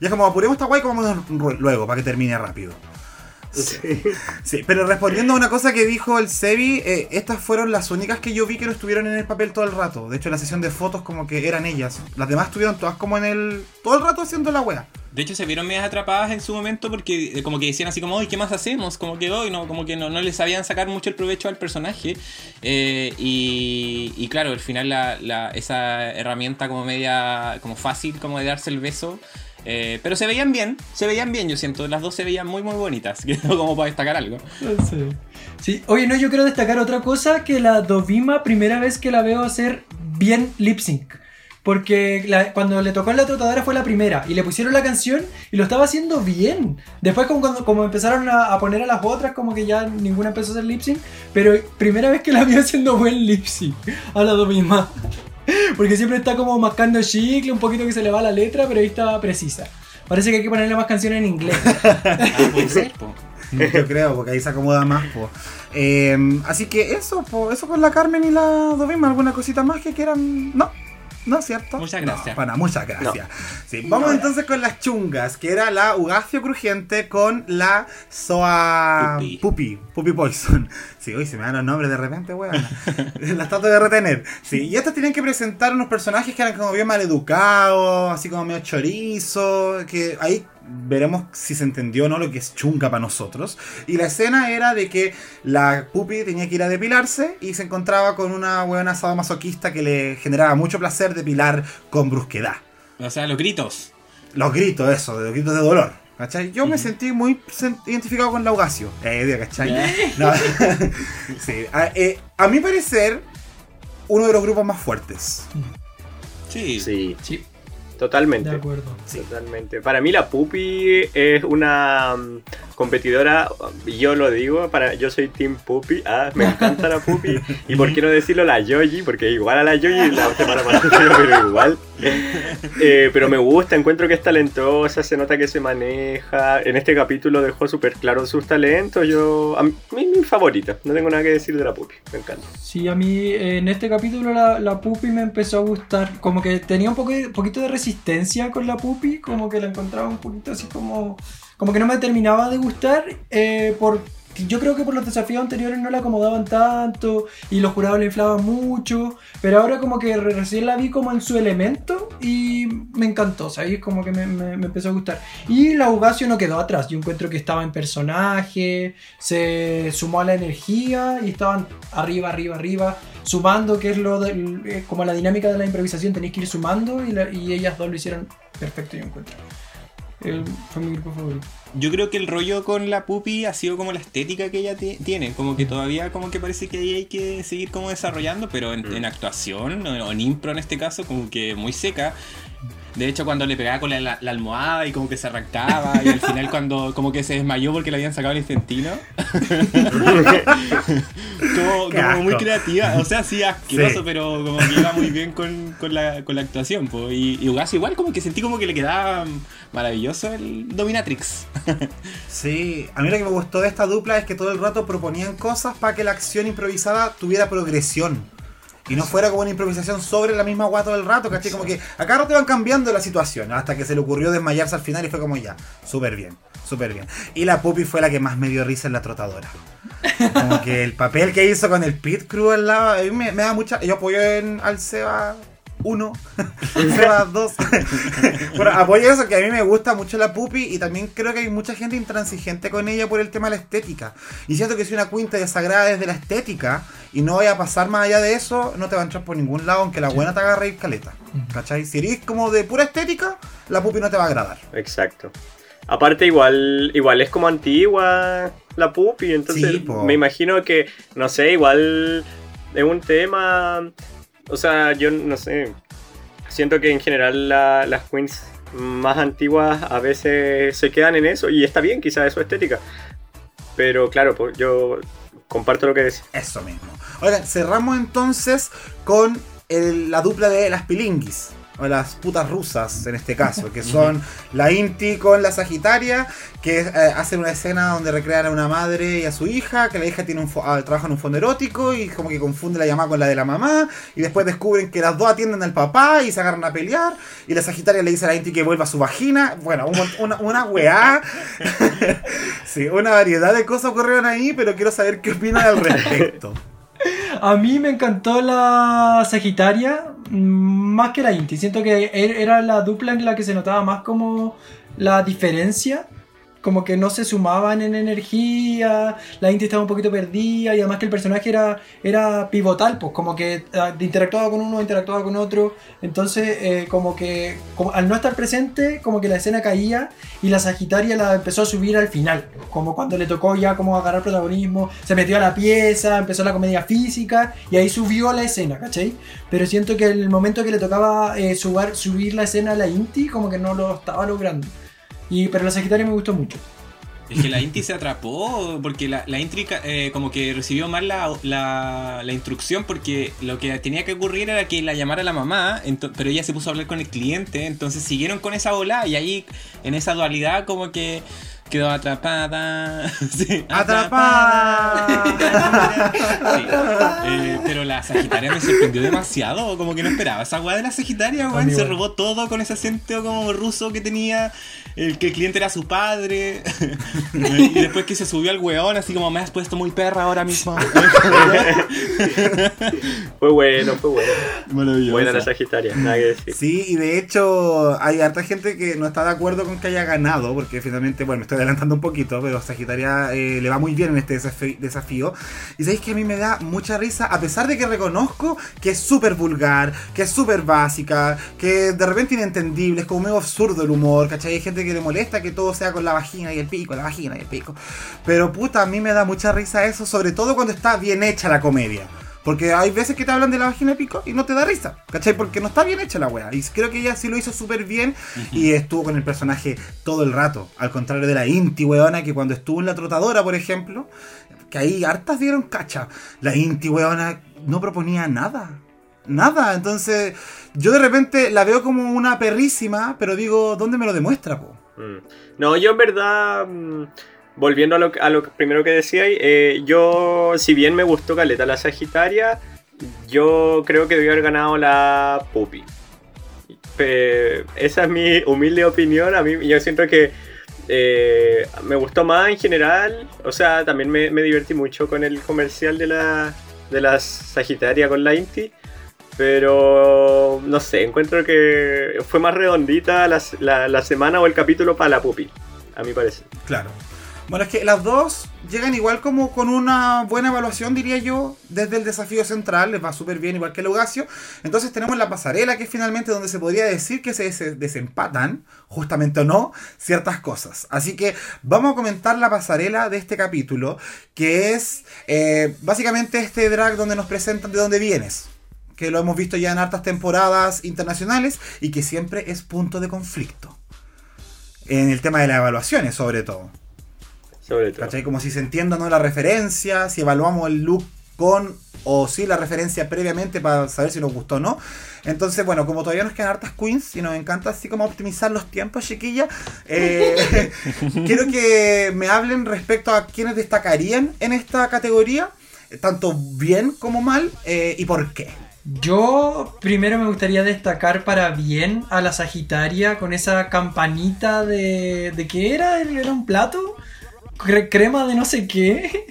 Ya como apuremos esta guay como luego para que termine rápido. Sí. Sí, pero respondiendo a una cosa que dijo el Sebi, eh, estas fueron las únicas que yo vi que no estuvieron en el papel todo el rato. De hecho, en la sesión de fotos como que eran ellas. Las demás estuvieron todas como en el... Todo el rato haciendo la wea. De hecho, se vieron medias atrapadas en su momento porque eh, como que decían así como, hoy ¿qué más hacemos? Como que hoy no, como que no, no les sabían sacar mucho el provecho al personaje. Eh, y, y claro, al final la, la- esa herramienta como media, como fácil como de darse el beso, Eh, pero se veían bien, se veían bien, yo siento. Las dos se veían muy, muy bonitas. como para destacar algo. Sí. sí. Oye, no, yo quiero destacar otra cosa: que la Dovima, primera vez que la veo hacer bien lip sync. Porque cuando le tocó en la trotadora fue la primera y le pusieron la canción y lo estaba haciendo bien. Después como, empezaron a, poner a las otras como que ya ninguna empezó a hacer lip sync. Pero primera vez que la vi haciendo buen lip sync a la misma. Porque siempre está como mascando chicle, un poquito que se le va la letra, pero ahí estaba precisa. Parece que hay que ponerle más canciones en inglés. Ah, puede ser, po. Yo creo, porque ahí se acomoda más. po. Eh, así que eso, po, eso con la Carmen y la Dovima. ¿Alguna cosita más que quieran? No. No, ¿cierto? Muchas gracias. No, para, muchas gracias. Sí, vamos entonces con las chungas, que era la Ugacio Crujiente con la Soa Pupi. Pupi, Pupi Poison. Sí, hoy se me dan los nombres de repente, weón. las trato de retener. Sí, y estas tienen que presentar unos personajes que eran como bien maleducados, así como medio chorizo, que ahí veremos si se entendió o no lo que es chunga para nosotros. Y la escena era de que la pupi tenía que ir a depilarse y se encontraba con una buena masoquista que le generaba mucho placer depilar con brusquedad. O sea, los gritos. Los gritos, eso, de los gritos de dolor. ¿Cachai? Yo me sentí muy identificado con Laugasio. Eh, ¿cachai? No. sí, a, eh, a mi parecer, uno de los grupos más fuertes. Sí. Sí, Sí, totalmente. de acuerdo. Totalmente. Para mí la Pupi es una mm, competidora, yo lo digo, para yo soy Team Pupi, ah, me encanta la Pupi. Y por qué no decirlo la Yoji, porque igual a la Yoji la semana pasada, pero igual. Eh, pero me gusta, encuentro que es talentosa, se nota que se maneja. En este capítulo dejó súper claro sus talentos. Yo, a mí, mi favorita, no tengo nada que decir de la Pupi, me encanta. Sí, a mí en este capítulo la, la pupi me empezó a gustar. Como que tenía un poco, poquito de resistencia con la pupi, como que la encontraba un poquito así como... Como que no me terminaba de gustar eh, por... Yo creo que por los desafíos anteriores no la acomodaban tanto y los jurados la inflaban mucho, pero ahora como que re- recién la vi como en su elemento y me encantó, ¿sabes? Como que me, empezó a gustar. Y la Ugacio no quedó atrás, yo encuentro que estaba en personaje, se sumó a la energía y estaban arriba, arriba, arriba, sumando, que es lo del- eh, como la dinámica de la improvisación, tenéis que ir sumando y, y ellas dos lo hicieron perfecto, yo encuentro. El- fue mi grupo favorito. Yo creo que el rollo con la pupi ha sido como la estética que ella ti- tiene. Como que todavía como que parece que ahí hay que seguir como desarrollando, pero en, en actuación o, o en impro en este caso como que muy seca. De hecho, cuando le pegaba con la, la- la almohada y como que se arrancaba, y al final cuando como que se desmayó porque le habían sacado el intestino. como, muy creativa, o sea, sí asqueroso, Sí. pero como que iba muy bien con, con la, con la actuación. po. Y, y igual como que sentí como que le quedaba maravilloso el Dominatrix. Sí, a mí lo que me gustó de esta dupla es que todo el rato proponían cosas para que la acción improvisada tuviera progresión. Y no fuera como una improvisación sobre la misma guata todo el rato, ¿cachai? Como que acá rato iban cambiando la situación, hasta que se le ocurrió desmayarse al final y fue como ya, súper bien, súper bien. Y la Pupi fue la que más me dio risa en la trotadora. Como que el papel que hizo con el Pit Crew al lado, a mí me, me da mucha... Yo apoyo en, al Seba 1, Seba 2. bueno, apoyo eso, que a mí me gusta mucho la Pupi y también creo que hay mucha gente intransigente con ella por el tema de la estética. Y siento que si una cuenta desagrada desde la estética y no vaya a pasar más allá de eso, no te va a entrar por ningún lado, aunque la buena te agarre y caleta. ¿Cachai? Si eres como de pura estética, la Pupi no te va a agradar. Exacto. Aparte igual, igual es como antigua la pupi, entonces Sí, me imagino que, no sé, igual es un tema, o sea, yo no sé, siento que en general la- las queens más antiguas a veces se quedan en eso y está bien, quizás es su estética, pero claro, pues yo comparto lo que decís. Eso mismo. Oigan, cerramos entonces con la dupla de las pilinguis. O las putas rusas en este caso, que son la Inti con la Sagitaria, que eh, hacen una escena donde recrean a una madre y a su hija, que la hija tiene un ah, trabaja en un fondo erótico y como que confunde la llamada con la de la mamá, y después descubren que las dos atienden al papá y se agarran a pelear, y la Sagitaria le dice a la Inti que vuelva a su vagina, bueno, un una, una weá, sí, una variedad de cosas ocurrieron ahí, pero quiero saber qué opinan al respecto. A mí me encantó la Sagitaria mm, más que la Inti. Siento que er- era la dupla en la que se notaba más como la diferencia. Como que no se sumaban en energía, la Inti estaba un poquito perdida y además que el personaje era, era pivotal, pues como que ah, interactuaba con uno, interactuaba con otro, entonces eh, como que como, al no estar presente, como que la escena caía y la Sagitaria la empezó a subir al final, como cuando le tocó ya como agarrar protagonismo, se metió a la pieza, empezó la comedia física y ahí subió la escena, ¿cachai? Pero siento que el momento que le tocaba eh, subir, subir la escena a la Inti, como que no lo estaba logrando. Y, pero la Sagitaria me gustó mucho. Es que la Inti se atrapó porque la, la Inti eh, como que recibió mal la, la, la, instrucción porque lo que tenía que ocurrir era que la llamara la mamá, pero ella se puso a hablar con el cliente, entonces siguieron con esa bola y ahí en esa dualidad como que quedó atrapada. Sí, atrapada. sí. eh, pero la Sagitaria me sorprendió demasiado. Como que no esperaba esa weá de la Sagitaria, weón. Se robó todo con ese acento como ruso que tenía. El que el cliente era su padre. y después que se subió al weón, así como me has puesto muy perra ahora mismo. fue bueno, fue bueno. Maravilloso. Buena la Sagitaria, nada que decir. Sí, y de hecho hay harta gente que no está de acuerdo con que haya ganado, porque finalmente, bueno, estoy adelantando un poquito, pero Sagitaria eh, le va muy bien en este desafío. Y sabéis que a mí me da mucha risa, a pesar de que reconozco que es súper vulgar, que es súper básica, que de repente inentendible, es como medio absurdo el humor, ¿cachai? Hay gente que le molesta que todo sea con la vagina y el pico, la vagina y el pico. Pero puta, a mí me da mucha risa eso, sobre todo cuando está bien hecha la comedia. Porque hay veces que te hablan de la vagina de pico y no te da risa, ¿cachai? Porque no está bien hecha la wea. Y creo que ella sí lo hizo súper bien y estuvo con el personaje todo el rato. Al contrario de la Inti, weona, que cuando estuvo en la trotadora, por ejemplo, que ahí hartas dieron cacha. La Inti, weona, no proponía nada. Nada. Entonces, yo de repente la veo como una perrísima, pero digo, ¿dónde me lo demuestra, po? No, yo en verdad volviendo a lo, primero que decía, eh, yo, si bien me gustó Caleta la Sagitaria, yo creo que debió haber ganado la Puppy. esa es mi humilde opinión. A mí, yo siento que eh, me gustó más en general. O sea, también me, me, divertí mucho con el comercial de la, de la Sagitaria con la Inti. Pero no sé, encuentro que fue más redondita la, la, semana o el capítulo para la Puppy, a mi parecer. Claro. Bueno, es que las dos llegan igual como con una buena evaluación, diría yo, desde el desafío central, les va súper bien, igual que el Lugacio. Entonces tenemos la pasarela, que es finalmente donde se podría decir que se desempatan, justamente o no, ciertas cosas. Así que vamos a comentar la pasarela de este capítulo, que es eh, básicamente este drag donde nos presentan de dónde vienes que lo hemos visto ya en hartas temporadas internacionales y que siempre es punto de conflicto. En el tema de las evaluaciones, sobre todo. Sobre todo. ¿Cachai? Como si se entienda no la referencia, si evaluamos el look con o si la referencia previamente para saber si nos gustó o no. Entonces, bueno, como todavía nos quedan hartas queens y nos encanta así como optimizar los tiempos, chiquilla, eh, quiero que me hablen respecto a quienes destacarían en esta categoría, tanto bien como mal, eh, y por qué. Yo primero me gustaría destacar para bien a la Sagitaria con esa campanita de... ¿De qué era? ¿Era un plato? crema de no sé qué.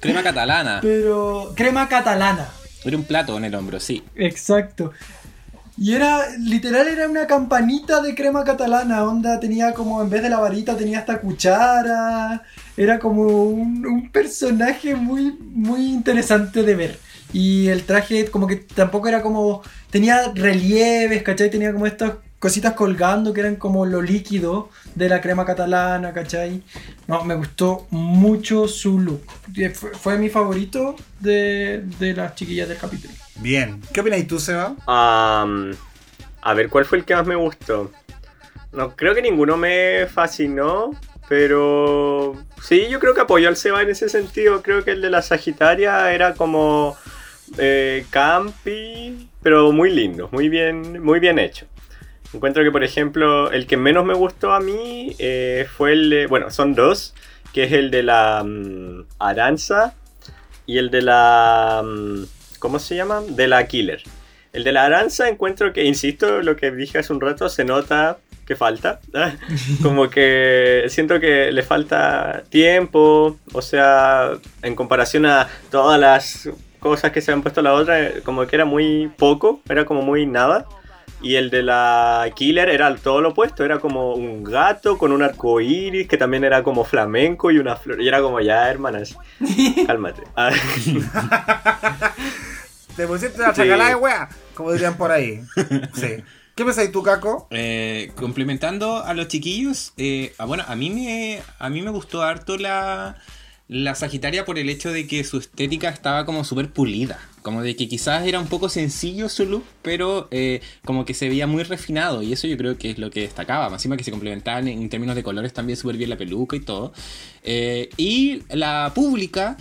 Crema catalana. Pero. Crema catalana. Era un plato en el hombro, sí. Exacto. Y era, literal, era una campanita de crema catalana. Onda, tenía como, en vez de la varita, tenía hasta cuchara. Era como un, un personaje muy, muy interesante de ver. Y el traje, como que tampoco era como. Tenía relieves, ¿cachai? Tenía como estas cositas colgando que eran como lo líquido de la crema catalana, ¿cachai? No, me gustó mucho su look. Fue, fue mi favorito de, de, las chiquillas del capítulo. Bien. ¿Qué opinas tú, Seba? Um, a ver, ¿cuál fue el que más me gustó? No, creo que ninguno me fascinó, pero sí, yo creo que apoyó al Seba en ese sentido. Creo que el de la Sagitaria era como eh, campi, pero muy lindo, muy bien, muy bien hecho. Encuentro que, por ejemplo, el que menos me gustó a mí eh, fue el de. Bueno, son dos. Que es el de la um, Aranza y el de la. Um, ¿Cómo se llama? De la Killer. El de la Aranza encuentro que, insisto, lo que dije hace un rato, se nota que falta. Como que siento que le falta tiempo. O sea, en comparación a todas las cosas que se han puesto la otra, como que era muy poco, era como muy nada. Y el de la Killer era todo lo opuesto, era como un gato con un arco iris que también era como flamenco y una flor. Y era como, ya, hermanas, cálmate. Ah, Te pusiste la Sí. chacalá de wea, como dirían por ahí. Sí. ¿Qué pensáis tú, Caco? Eh, complementando a los chiquillos, eh, ah, bueno, a mí me, a mí me gustó harto la, la Sagitaria por el hecho de que su estética estaba como súper pulida. Como de que quizás era un poco sencillo su look, pero eh, como que se veía muy refinado. Y eso yo creo que es lo que destacaba. Más encima que se complementaban en, términos de colores también súper bien la peluca y todo. Eh, y la pública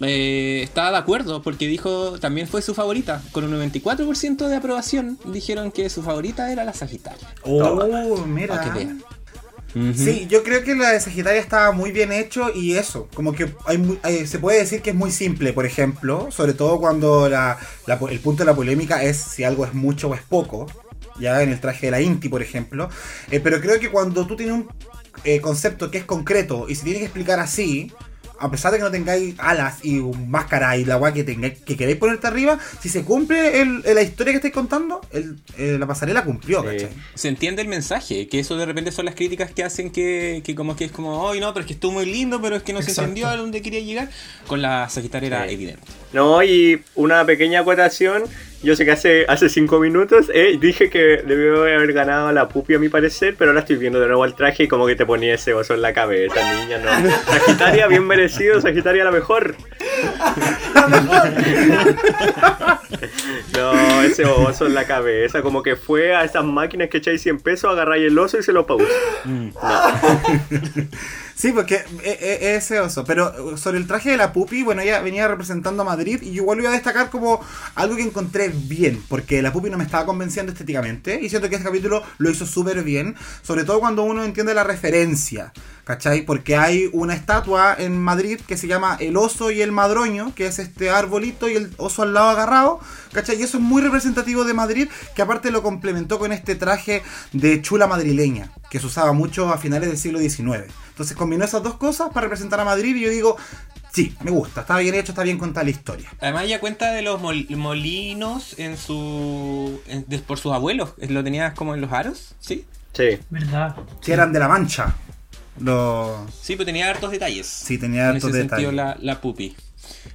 eh, estaba de acuerdo porque dijo también fue su favorita. Con un 94% de aprobación dijeron que su favorita era la Sagitaria. Oh, mira. Sí, yo creo que la de Sagitaria estaba muy bien hecho y eso, como que hay, hay- se puede decir que es muy simple, por ejemplo, sobre todo cuando la- el punto de la polémica es si algo es mucho o es poco, ya en el traje de la Inti, por ejemplo, Eh, pero creo que cuando tú tienes un eh, concepto que es concreto y se tiene que explicar así, a pesar de que no tengáis alas y un máscara y la guay que, tengáis, que queréis ponerte arriba, si se cumple el- la historia que estáis contando, el- eh, la pasarela cumplió, Sí. ¿cachai? Se entiende el mensaje, que eso de repente son las críticas que hacen que, que como que es como, ay no, pero es que estuvo muy lindo, pero es que no se entendió a dónde quería llegar. Con la Sagitaria era evidente. No, y una pequeña acotación. Yo sé que hace, hace cinco minutos eh, dije que debió haber ganado la pupi a mi parecer, pero ahora estoy viendo de nuevo el traje y como que te ponía ese oso en la cabeza, niña, ¿no? Sagitaria, bien merecido, Sagitaria la mejor. No, ese oso en la cabeza, como que fue a esas máquinas que echáis 100 pesos, agarráis el oso y se lo pausa. Sí, porque e- e- ese oso. Pero sobre el traje de la Pupi, bueno, ella venía representando a Madrid y yo igual iba a destacar como algo que encontré bien, porque la Pupi no me estaba convenciendo estéticamente y siento que este capítulo lo hizo súper bien, sobre todo cuando uno entiende la referencia, ¿cachai? Porque hay una estatua en Madrid que se llama el oso y el madroño, que es este arbolito y el oso al lado agarrado, ¿cachai? Y eso es muy representativo de Madrid, que aparte lo complementó con este traje de chula madrileña, que se usaba mucho a finales del siglo XIX. Entonces combinó esas dos cosas para representar a Madrid y yo digo, sí, me gusta, está bien hecho, está bien contada la historia. Además ella cuenta de los mol- molinos en su en- de- por sus abuelos. Lo tenías como en los aros, ¿sí? Sí. ¿Verdad? Si eran de la mancha. Los... Sí, pero tenía hartos detalles. Sí, tenía en hartos ese sentido detalles. la, la pupi.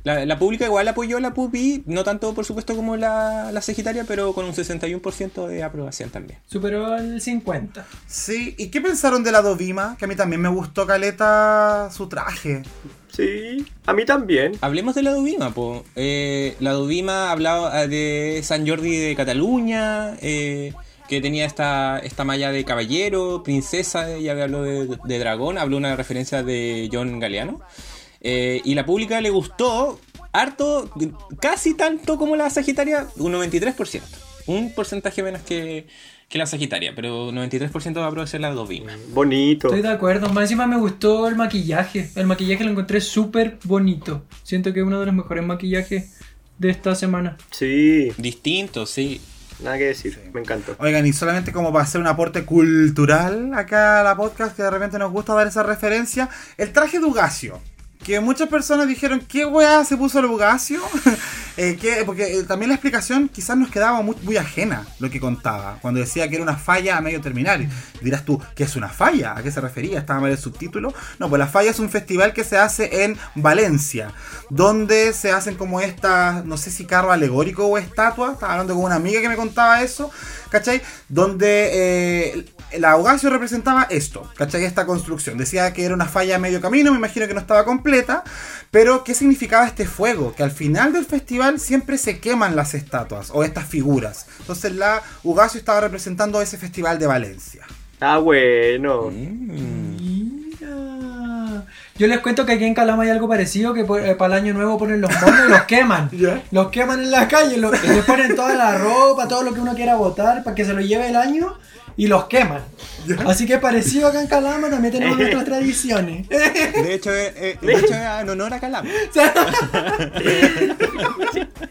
La, la pública igual apoyó a la pupi, no tanto por supuesto como la, la Sagitaria, pero con un 61% de aprobación también. Superó el 50. Sí, ¿y qué pensaron de la Dovima? Que a mí también me gustó Caleta su traje. Sí, a mí también. Hablemos de la Dubima, po. Eh, la Dubima hablaba eh, de San Jordi de Cataluña, eh, que tenía esta, esta malla de caballero, princesa, ella habló de, de dragón, habló una referencia de John Galeano. Eh, y la pública le gustó harto, casi tanto como la Sagitaria, un 93%. Un porcentaje menos que, que la Sagitaria, pero 93% de aprobación la Dubima. Bonito. Estoy de acuerdo. Más encima me gustó el maquillaje. El maquillaje lo encontré súper bonito. Siento que es uno de los mejores maquillajes de esta semana. Sí, Distinto, sí. nada que decir. Me encantó. Oigan, y solamente como para hacer un aporte cultural acá a la podcast, que de repente nos gusta dar esa referencia, el traje de Ugacio. Que muchas personas dijeron, ¿qué weá se puso el Ugacio? Eh, que- porque eh, también la explicación quizás nos quedaba muy, ajena lo que contaba. Cuando decía que era una falla a medio terminar. Dirás tú, ¿qué es una falla? ¿A qué se refería? ¿Estaba mal el subtítulo? No, pues la falla es un festival que se hace en Valencia. Donde se hacen como estas, no sé si carro alegórico o estatua. Estaba hablando con una amiga que me contaba eso. ¿Cachai? Donde eh, la Augasio representaba esto, ¿cachai? Esta construcción. Decía que era una falla a medio camino, me imagino que no estaba completa, pero ¿qué significaba este fuego? Que al final del festival siempre se queman las estatuas o estas figuras. Entonces la Ugasio estaba representando ese festival de Valencia. Ah, bueno. Mira. Yo les cuento que aquí en Calama hay algo parecido que por- eh, para el año nuevo ponen los monos y los queman. Ya. Los queman en la calle, los, les ponen toda la ropa, todo lo que uno quiera botar para que se lo lleve el año y los queman. Así que parecido acá en Calama también tenemos nuestras tradiciones. De hecho, eh, de hecho en honor a Calama.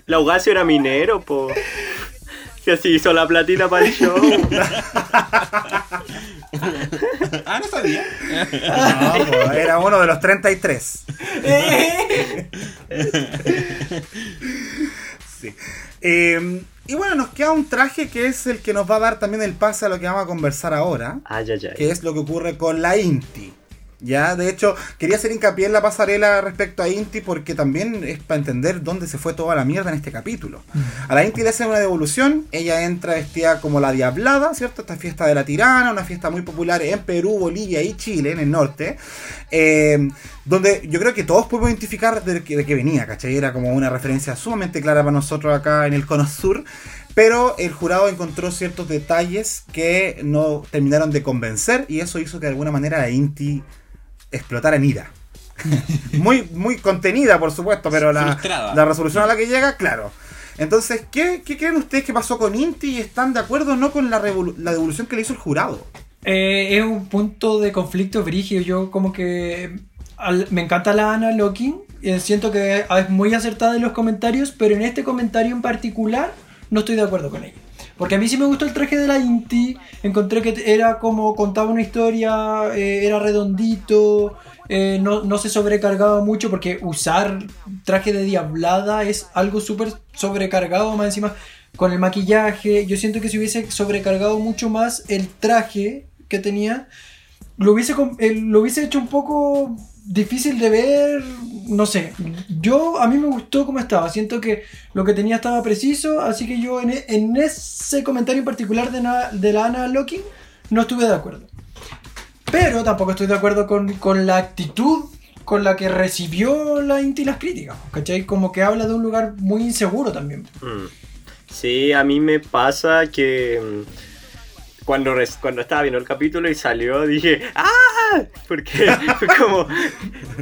La Augasio era minero, po. Que así hizo la platita para el show. ah, no sabía. No, pues, era uno de los 33. Sí. Eh, Y bueno, nos queda un traje que es el que nos va a dar también el pase a lo que vamos a conversar ahora, Ay, ay, ay. que es lo que ocurre con la Inti. Ya, de hecho, quería hacer hincapié en la pasarela respecto a Inti porque también es para entender dónde se fue toda la mierda en este capítulo. A la Inti le hacen una devolución, ella entra vestida como la Diablada, ¿cierto? Esta fiesta de la tirana, una fiesta muy popular en Perú, Bolivia y Chile, en el norte. eh, donde yo creo que todos podemos identificar de de qué venía, ¿cachai? Era como una referencia sumamente clara para nosotros acá en el Cono Sur. Pero el jurado encontró ciertos detalles que no terminaron de convencer y eso hizo que de alguna manera la Inti explotara en ira. muy, muy contenida, por supuesto, pero la, la resolución a la que llega, claro. Entonces, ¿qué, qué creen ustedes que pasó con Inti y están de acuerdo o no con la, la devolución que le hizo el jurado? Eh, es un punto de conflicto brigio. Yo como que al- me encanta la Ana Locking. eh, siento que es muy acertada en los comentarios, pero en este comentario en particular no estoy de acuerdo con ella. Porque a mí sí me gustó el traje de la Inti. Encontré que era como contaba una historia, eh, era redondito, eh, no, no se sobrecargaba mucho. Porque usar traje de diablada es algo súper sobrecargado, más encima con el maquillaje. Yo siento que si hubiese sobrecargado mucho más el traje que tenía, lo hubiese, eh, lo hubiese hecho un poco difícil de ver. No sé. Yo, a mí me gustó cómo estaba. Siento que lo que tenía estaba preciso. Así que yo en, e- en ese comentario en particular de, de la Ana Locking no estuve de acuerdo. Pero tampoco estoy de acuerdo con, con la actitud con la que recibió la Inti las críticas. ¿Cachai? Como que habla de un lugar muy inseguro también. Mm. Sí, a mí me pasa que mm, cuando, cuando estaba viendo el capítulo y salió, dije, ¡ah! Porque fue como,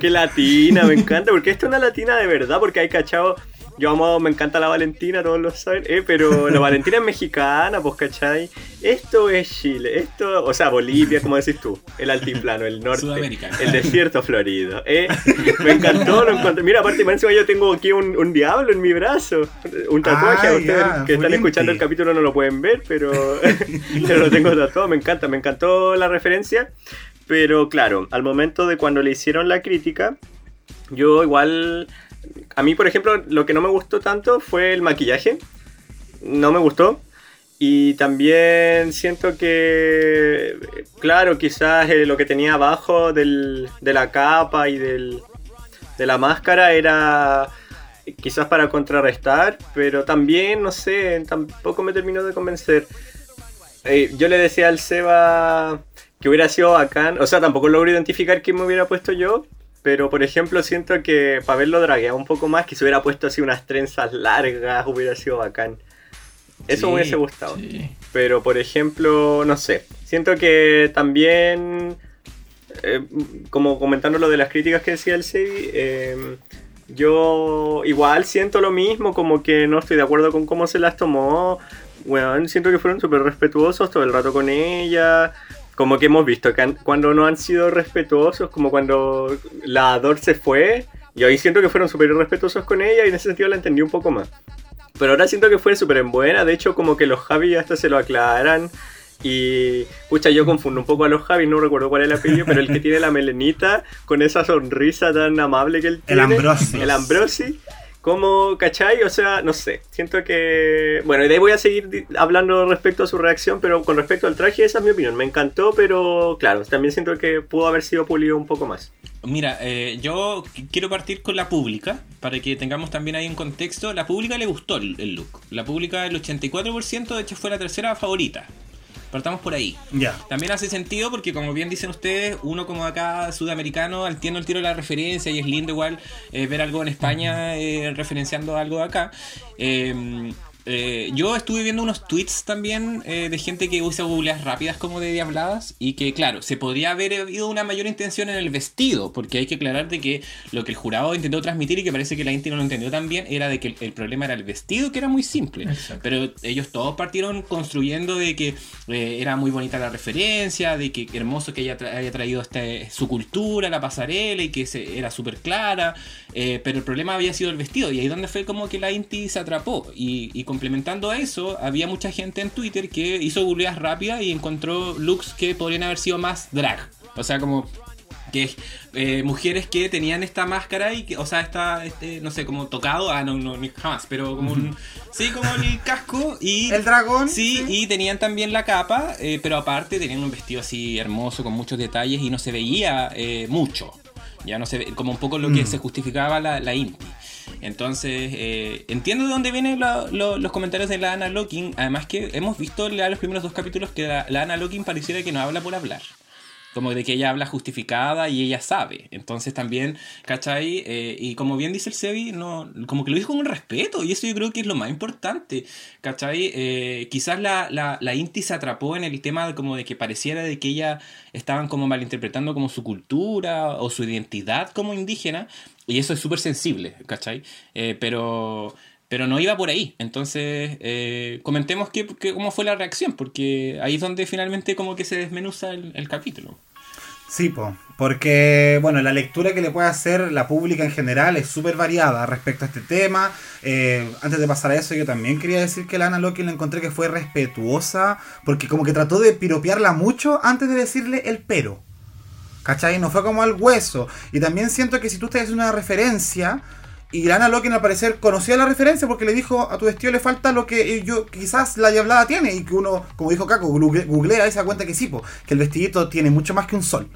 que latina, me encanta, porque esto es una latina de verdad, porque hay cachado. Yo amo, me encanta la Valentina, todos lo saben, eh, pero la Valentina es mexicana, pues, ¿cachai? Esto es Chile, esto, o sea, Bolivia, como decís tú, el altiplano, el norte, Sudamérica. el desierto florido, eh. Me encantó, lo encontré. Mira, aparte, más encima yo tengo aquí un, un diablo en mi brazo, un tatuaje, Ah, ustedes que están escuchando el capítulo no lo pueden ver, pero, pero lo tengo tatuado, me encanta, me encantó la referencia. Pero claro, al momento de cuando le hicieron la crítica, yo igual. A mí, por ejemplo, lo que no me gustó tanto fue el maquillaje. No me gustó. Y también siento que, claro, quizás eh, lo que tenía abajo del- de la capa y del, de la máscara era quizás para contrarrestar, pero también, no sé, tampoco me terminó de convencer. Eh, yo le decía al Seba que hubiera sido bacán, o sea, tampoco logro identificar quién me hubiera puesto yo, pero por ejemplo siento que para verlo dragueado un poco más, que se hubiera puesto así unas trenzas largas, hubiera sido bacán. Eso Sí, me hubiese gustado. Sí. Pero por ejemplo, no sé, siento que también, eh, como comentando lo de las críticas que decía el Sebi, eh, yo igual siento lo mismo, como que no estoy de acuerdo con cómo se las tomó. Bueno, siento que fueron súper respetuosos todo el rato con ella. Como que hemos visto que han- cuando no han sido respetuosos, como cuando la Ador se fue, yo ahí siento que fueron súper irrespetuosos con ella y en ese sentido la entendí un poco más. Pero ahora siento que fue súper en buena. De hecho, como que los Javi hasta se lo aclaran. Y, pucha, yo confundo un poco a los Javi, no recuerdo cuál es el apellido, pero el que tiene la melenita con esa sonrisa tan amable que él El tiene. Ambrosi. El Ambrosi. Como, ¿cachai? O sea, no sé. Siento que. Bueno, y de ahí voy a seguir hablando respecto a su reacción, pero con respecto al traje, esa es mi opinión. Me encantó, pero claro, también siento que pudo haber sido pulido un poco más. Mira, eh, yo qu- quiero partir con la pública, para que tengamos también ahí un contexto. La pública le gustó el, el look. La pública, el 84%, de hecho, fue la tercera favorita. Partamos por ahí. Ya. También hace sentido porque, como bien dicen ustedes, uno como acá sudamericano entiende el tiro de la referencia y es lindo igual eh, ver algo en España eh, referenciando algo de acá. Eh, eh, yo estuve viendo unos tweets también eh, de gente que usa googleas rápidas como de diabladas y que claro, se podría haber habido una mayor intención en el vestido, porque hay que aclarar de que lo que el jurado intentó transmitir y que parece que la Inti no lo entendió tan bien era de que el, el problema era el vestido, que era muy simple. Exacto. Pero ellos todos partieron construyendo de que eh, era muy bonita la referencia, de que hermoso que haya, tra- haya traído este, su cultura, la pasarela y que se, era súper clara. Eh, pero el problema había sido el vestido y ahí donde fue como que la Inti se atrapó. Y, y complementando a eso, había mucha gente en Twitter que hizo googleas rápidas y encontró looks que podrían haber sido más drag. O sea, como que eh, mujeres que tenían esta máscara y que, o sea, esta, este, no sé, como tocado, ah, no, no, ni jamás, pero como un, sí, como el casco y... El dragón. Sí, y tenían también la capa, eh, pero aparte tenían un vestido así hermoso con muchos detalles y no se veía eh, mucho. Ya no se ve, como un poco lo que Mm. se justificaba la, la Inti. Entonces, eh, entiendo de dónde vienen lo- lo- los comentarios de la Ana Locking. Además que hemos visto ya los primeros dos capítulos que la, la Ana Locking pareciera que no habla por hablar. Como de que ella habla justificada y ella sabe. Entonces también, ¿cachai? Eh, y como bien dice el Sebi, no, como que lo dijo con respeto. Y eso yo creo que es lo más importante. ¿Cachai? Eh, quizás la, la, la Inti se atrapó en el tema de como de que pareciera de que ella estaban como malinterpretando como su cultura o su identidad como indígena. Y eso es súper sensible, ¿cachai? Eh, pero, pero no iba por ahí. Entonces, eh, comentemos qué, cómo fue la reacción, porque ahí es donde finalmente como que se desmenuza el, el capítulo. Sí, po, porque bueno, la lectura que le puede hacer la pública en general es súper variada respecto a este tema. Eh, antes de pasar a eso, yo también quería decir que la Ana Loki la encontré que fue respetuosa, porque como que trató de piropearla mucho antes de decirle el pero. ¿Cachai? No fue como al hueso. Y también siento que si tú te haces una referencia, y la Ana Loki al parecer conocía la referencia porque le dijo a tu vestido le falta lo que yo quizás la diablada tiene, y que uno, como dijo Caco, google- googlea y se da cuenta que sí, po, que el vestidito tiene mucho más que un sol.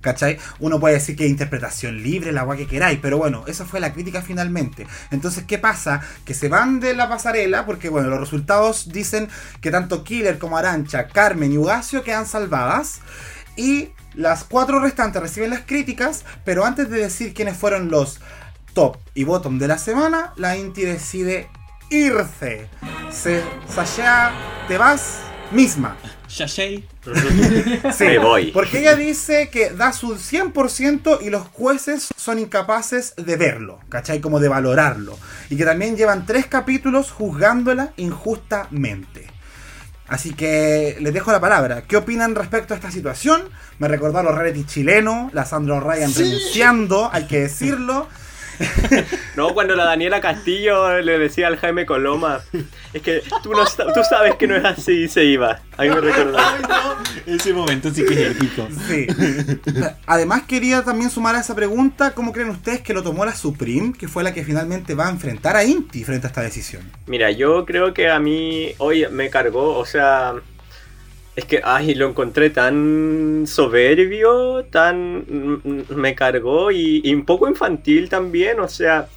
¿Cachai? Uno puede decir que interpretación libre, la agua que queráis, pero bueno, esa fue la crítica finalmente. Entonces, ¿qué pasa? Que se van de la pasarela, porque bueno, los resultados dicen que tanto Killer como Arancha, Carmen y Ugacio quedan salvadas. Y las cuatro restantes reciben las críticas, pero antes de decir quiénes fueron los top y bottom de la semana, la Inti decide irse. Se sashea, te vas misma. Shashay, Sí, Me voy. Porque ella dice que da su 100% y los jueces son incapaces de verlo, ¿cachai? Como de valorarlo. Y que también llevan tres capítulos juzgándola injustamente. Así que les dejo la palabra. ¿Qué opinan respecto a esta situación? Me recordó a los reality chilenos, la Sandra Ryan renunciando, hay que decirlo. No, cuando la Daniela Castillo le decía al Jaime Coloma, es que tú, no, tú sabes que no es así y se iba. A mí me recordó. Ese momento sí que es épico. Sí. Además quería también sumar a esa pregunta, ¿cómo creen ustedes que lo tomó la Supreme, que fue la que finalmente va a enfrentar a Inti frente a esta decisión? Mira, yo creo que a mí hoy me cargó, o sea, es que, ay, lo encontré tan soberbio, tan... mm, me cargó y, un poco infantil también, o sea,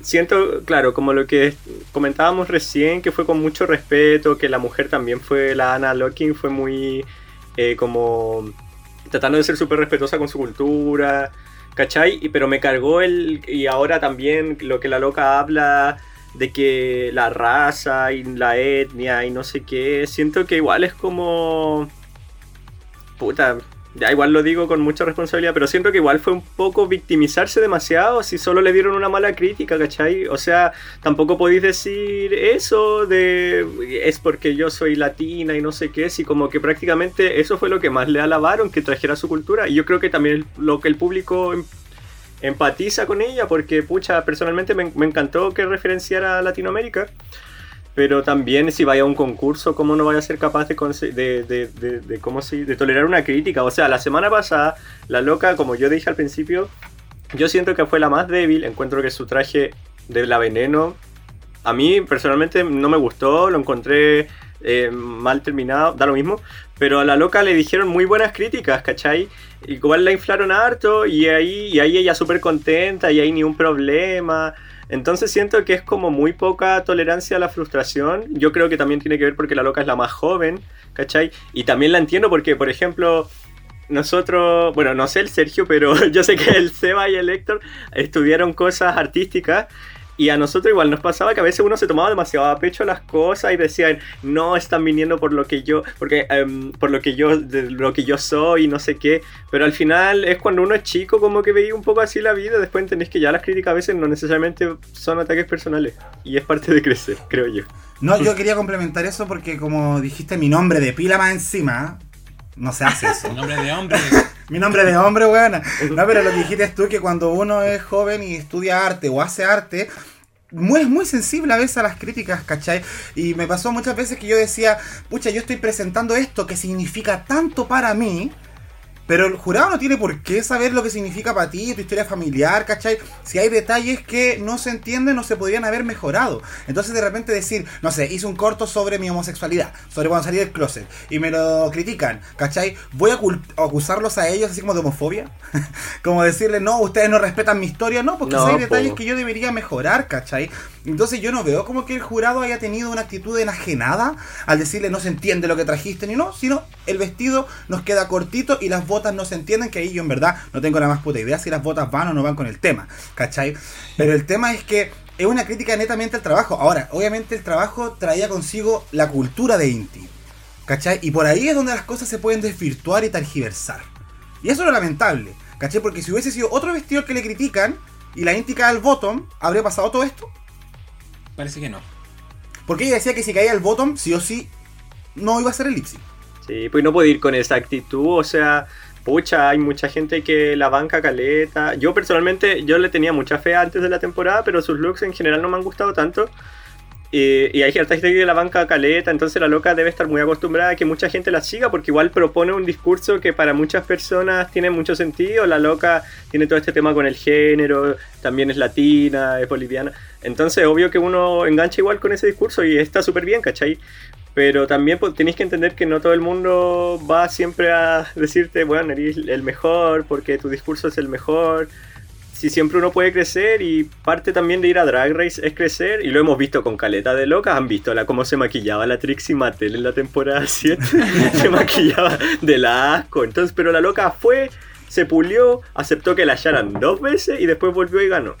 siento, claro, como lo que comentábamos recién, que fue con mucho respeto, que la mujer también fue, la Anna Locking fue muy eh, como tratando de ser súper respetuosa con su cultura, ¿cachai? Pero me cargó el... Y ahora también lo que la loca habla de que la raza y la etnia y no sé qué, siento que igual es como... Puta, ya igual lo digo con mucha responsabilidad, pero siento que igual fue un poco victimizarse demasiado si solo le dieron una mala crítica, ¿cachai? O sea, tampoco podéis decir eso de es porque yo soy latina y no sé qué, si como que prácticamente eso fue lo que más le alabaron, que trajera su cultura. Y yo creo que también lo que el público em- empatiza con ella, porque pucha, personalmente me, encantó que referenciara a Latinoamérica. Pero también si vaya a un concurso, ¿cómo no vaya a ser capaz de, de, de, cómo de tolerar una crítica? O sea, la semana pasada, la loca, como yo dije al principio, yo siento que fue la más débil. Encuentro que su traje de la veneno, a mí personalmente no me gustó, lo encontré eh, mal terminado, da lo mismo. Pero a la loca le dijeron muy buenas críticas, ¿cachai? Igual la inflaron harto y ahí, y ahí ella súper contenta y ahí ni un problema. Entonces siento que es como muy poca tolerancia a la frustración. Yo creo que también tiene que ver porque la loca es la más joven, ¿cachai? Y también la entiendo porque, por ejemplo, nosotros, bueno, no sé el Sergio, pero yo sé que el Seba y el Héctor estudiaron cosas artísticas y a nosotros igual nos pasaba que a veces uno se tomaba demasiado a pecho las cosas y decían, no, están viniendo por lo que yo, porque em, por lo que yo, de lo que yo soy y no sé qué. Pero al final es cuando uno es chico como que veía un poco así la vida, después entendés que ya las críticas a veces no necesariamente son ataques personales. Y es parte de crecer, creo yo. No, yo quería complementar eso porque como dijiste mi nombre de pila más encima, no se hace eso. Nombre de hombre. Mi nombre de hombre, weón. No, pero lo dijiste tú que cuando uno es joven y estudia arte o hace arte, muy, es muy sensible a veces a las críticas, ¿cachai? Y me pasó muchas veces que yo decía, pucha, yo estoy presentando esto que significa tanto para mí. Pero el jurado no tiene por qué saber lo que significa para ti, tu historia familiar, ¿cachai? Si hay detalles que no se entienden, no se podrían haber mejorado. Entonces de repente decir, no sé, hice un corto sobre mi homosexualidad, sobre cuando salí del closet, y me lo critican, ¿cachai? Voy a acusarlos a ellos así como de homofobia. como decirle, no, ustedes no respetan mi historia, no, porque No, si hay detalles po. que yo debería mejorar, ¿cachai? Entonces yo no veo como que el jurado haya tenido una actitud enajenada al decirle no se entiende lo que trajiste ni no, sino el vestido nos queda cortito y las botas no se entienden, que ahí yo en verdad no tengo la más puta idea si las botas van o no van con el tema, ¿cachai? Pero el tema es que es una crítica netamente al trabajo. Ahora, obviamente el trabajo traía consigo la cultura de Inti, ¿cachai? Y por ahí es donde las cosas se pueden desvirtuar y tergiversar. Y eso es lo lamentable, ¿cachai? Porque si hubiese sido otro vestido que le critican y la Inti cae al bottom, ¿habría pasado todo esto? Parece que no. Porque ella decía que si caía el bottom, sí o sí, no iba a ser el Ipsy. Sí, pues no puedo ir con esa actitud, o sea, pucha, hay mucha gente que la banca caleta. Yo personalmente, yo le tenía mucha fe antes de la temporada, pero sus looks en general no me han gustado tanto. Y, y hay gente que la banca caleta, entonces la loca debe estar muy acostumbrada a que mucha gente la siga, porque igual propone un discurso que para muchas personas tiene mucho sentido. La loca tiene todo este tema con el género, también es latina, es boliviana. Entonces, obvio que uno engancha igual con ese discurso y está súper bien, ¿cachai? Pero también pues, tenéis que entender que no todo el mundo va siempre a decirte, bueno, eres el mejor porque tu discurso es el mejor. Si siempre uno puede crecer y parte también de ir a Drag Race es crecer, y lo hemos visto con caleta de locas, han visto la, cómo se maquillaba la Trixie Mattel en la temporada 7, se maquillaba de la asco. Entonces, pero la loca fue, se pulió, aceptó que la hallaran dos veces y después volvió y ganó.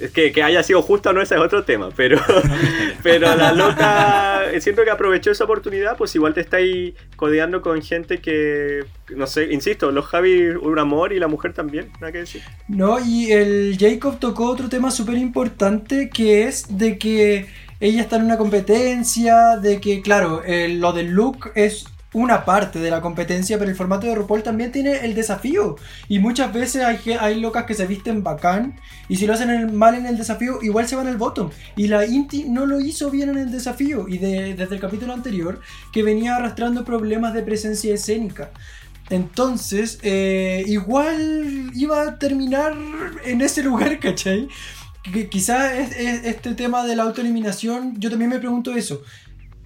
Es que, que haya sido justo o no, ese es otro tema, pero, pero la loca, siento que aprovechó esa oportunidad, pues igual te estáis codeando con gente que, no sé, insisto, los Javi un amor y la mujer también, nada que decir. No, y el Jacob tocó otro tema súper importante que es de que ella está en una competencia, de que, claro, el- lo del look es una parte de la competencia, pero el formato de RuPaul también tiene el desafío. Y muchas veces hay, hay locas que se visten bacán, y si lo hacen en- mal en el desafío, igual se van al bottom. Y la Inti no lo hizo bien en el desafío, y de- desde el capítulo anterior, que venía arrastrando problemas de presencia escénica. Entonces, eh, igual iba a terminar en ese lugar, ¿cachai? Quizás es, es- este tema de la autoeliminación, yo también me pregunto eso.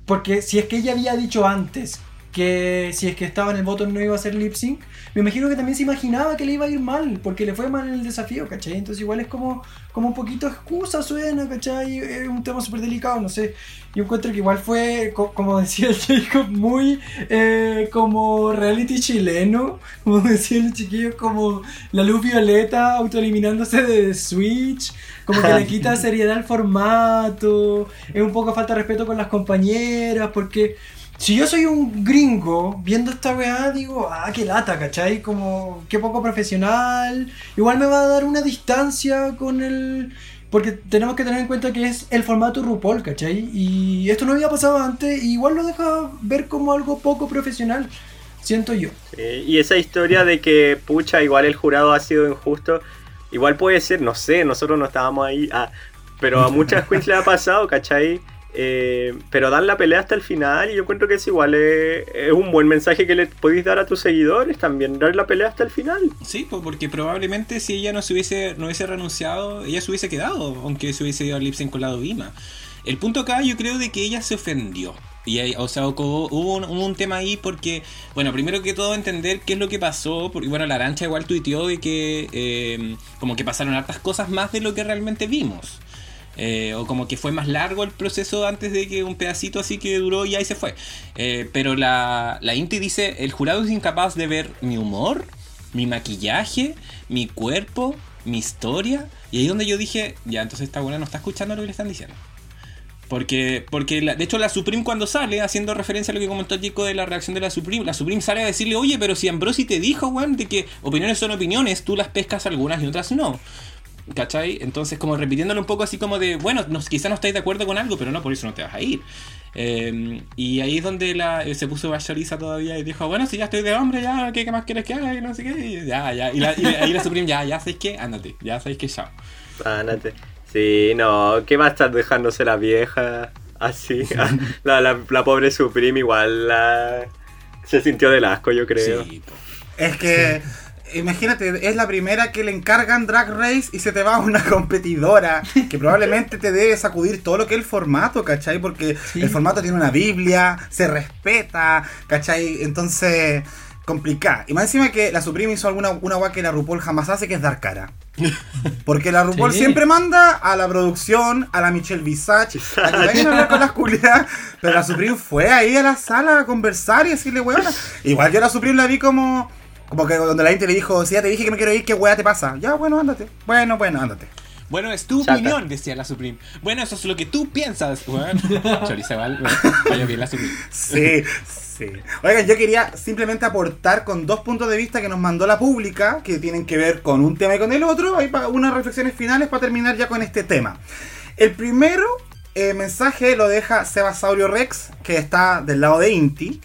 Porque si es que ella había dicho antes que si es que estaba en el botón no iba a ser lip sync, me imagino que también se imaginaba que le iba a ir mal, porque le fue mal en el desafío, ¿cachai? Entonces igual es como, como un poquito excusa suena, ¿cachai? Es un tema súper delicado, no sé. Yo encuentro que igual fue, co- como decía el Jacob, muy eh, como reality chileno, como decían los chiquillos, como la luz violeta autoeliminándose de Switch, como que le quita seriedad al formato, es un poco falta de respeto con las compañeras, porque si yo soy un gringo viendo esta weá, digo, ah, qué lata, ¿cachai? Como, qué poco profesional, igual me va a dar una distancia con el... Porque tenemos que tener en cuenta que es el formato RuPaul, ¿cachai? Y esto no había pasado antes, y igual lo deja ver como algo poco profesional, siento yo. Y esa historia de que, pucha, igual el jurado ha sido injusto, igual puede ser, no sé, nosotros no estábamos ahí, ah, pero a muchas queens le ha pasado, ¿cachai? Eh, pero dan la pelea hasta el final y yo encuentro que es igual, eh, es un buen mensaje que le podéis dar a tus seguidores también, dar la pelea hasta el final. Sí, porque probablemente si ella no se hubiese, no hubiese renunciado, ella se hubiese quedado, aunque se hubiese ido al Lipsen con la Dovima. El punto acá yo creo de que ella se ofendió. Y o sea, hubo hubo un, hubo un tema ahí porque, bueno, primero que todo entender qué es lo que pasó, porque bueno, la arancha igual tuiteó de que eh, como que pasaron hartas cosas más de lo que realmente vimos. Eh, o como que fue más largo el proceso antes de que un pedacito así que duró y ahí se fue. Eh, pero la, la Inti dice, el jurado es incapaz de ver mi humor, mi maquillaje, mi cuerpo, mi historia. Y ahí es donde yo dije, ya, entonces esta buena no está escuchando lo que le están diciendo. Porque, porque de hecho la Supreme cuando sale, haciendo referencia a lo que comentó Chico de la reacción de la Supreme, la Supreme sale a decirle, oye, pero si Ambrosi te dijo, weón, de que opiniones son opiniones, tú las pescas algunas y otras no. ¿Cachai? Entonces como repitiéndolo un poco así como de, bueno, no, quizá no estáis de acuerdo con algo, pero no por eso no te vas a ir. Eh, y ahí es donde la, eh, se puso bachoriza todavía y dijo, bueno, si ya estoy de hombre, ya, ¿qué, qué más quieres que haga? Y no sé qué, y ya, ya. Y, la, y ahí la Supreme, ya, ya sabéis qué, ándate, ya sabéis que chao. Ándate. Sí, no, ¿qué va a estar dejándose la vieja así? La, la, la pobre Supreme igual la... se sintió del asco, yo creo. Sí. Es que, imagínate, es la primera que le encargan Drag Race y se te va una competidora que probablemente te debe sacudir todo lo que es el formato, ¿cachai? Porque Sí. el formato tiene una Biblia, se respeta, ¿cachai? Entonces, complicada. Y más encima que la Supreme hizo alguna una guay que la RuPaul jamás hace, que es dar cara. Porque la RuPaul Sí. siempre manda a la producción, a la Michelle Visage, a que vayan a hablar con las culiadas. Pero la Supreme fue ahí a la sala a conversar y decirle, weona. Igual yo la Supreme la vi como. Como que cuando la gente le dijo, si ya te dije que me quiero ir, ¿qué weá te pasa? Ya, bueno, ándate. Bueno, bueno, ándate. Bueno, es tu Chata. opinión, decía la Supreme. Bueno, eso es lo que tú piensas. Vaya bien la Supreme. Sí, sí. Oigan, yo quería simplemente aportar con dos puntos de vista que nos mandó la pública, que tienen que ver con un tema y con el otro, hay unas reflexiones finales para terminar ya con este tema. El primero eh, mensaje lo deja Sebasaurio Rex, que está del lado de Inti.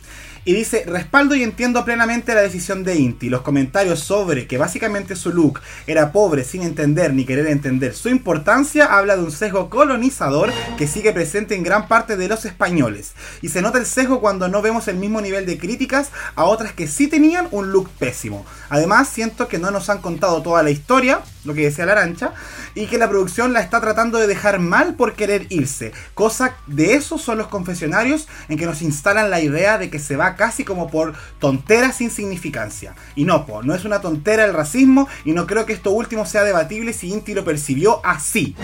Y dice, respaldo y entiendo plenamente la decisión de Inti. Los comentarios sobre que básicamente su look era pobre sin entender ni querer entender su importancia habla de un sesgo colonizador que sigue presente en gran parte de los españoles. Y se nota el sesgo cuando no vemos el mismo nivel de críticas a otras que sí tenían un look pésimo. Además, siento que no nos han contado toda la historia, lo que decía la arancha, y que la producción la está tratando de dejar mal por querer irse. Cosa de eso son los confesionarios en que nos instalan la idea de que se va casi como por tontera sin significancia. Y no, po, no es una tontera el racismo y no creo que esto último sea debatible si Inti lo percibió así.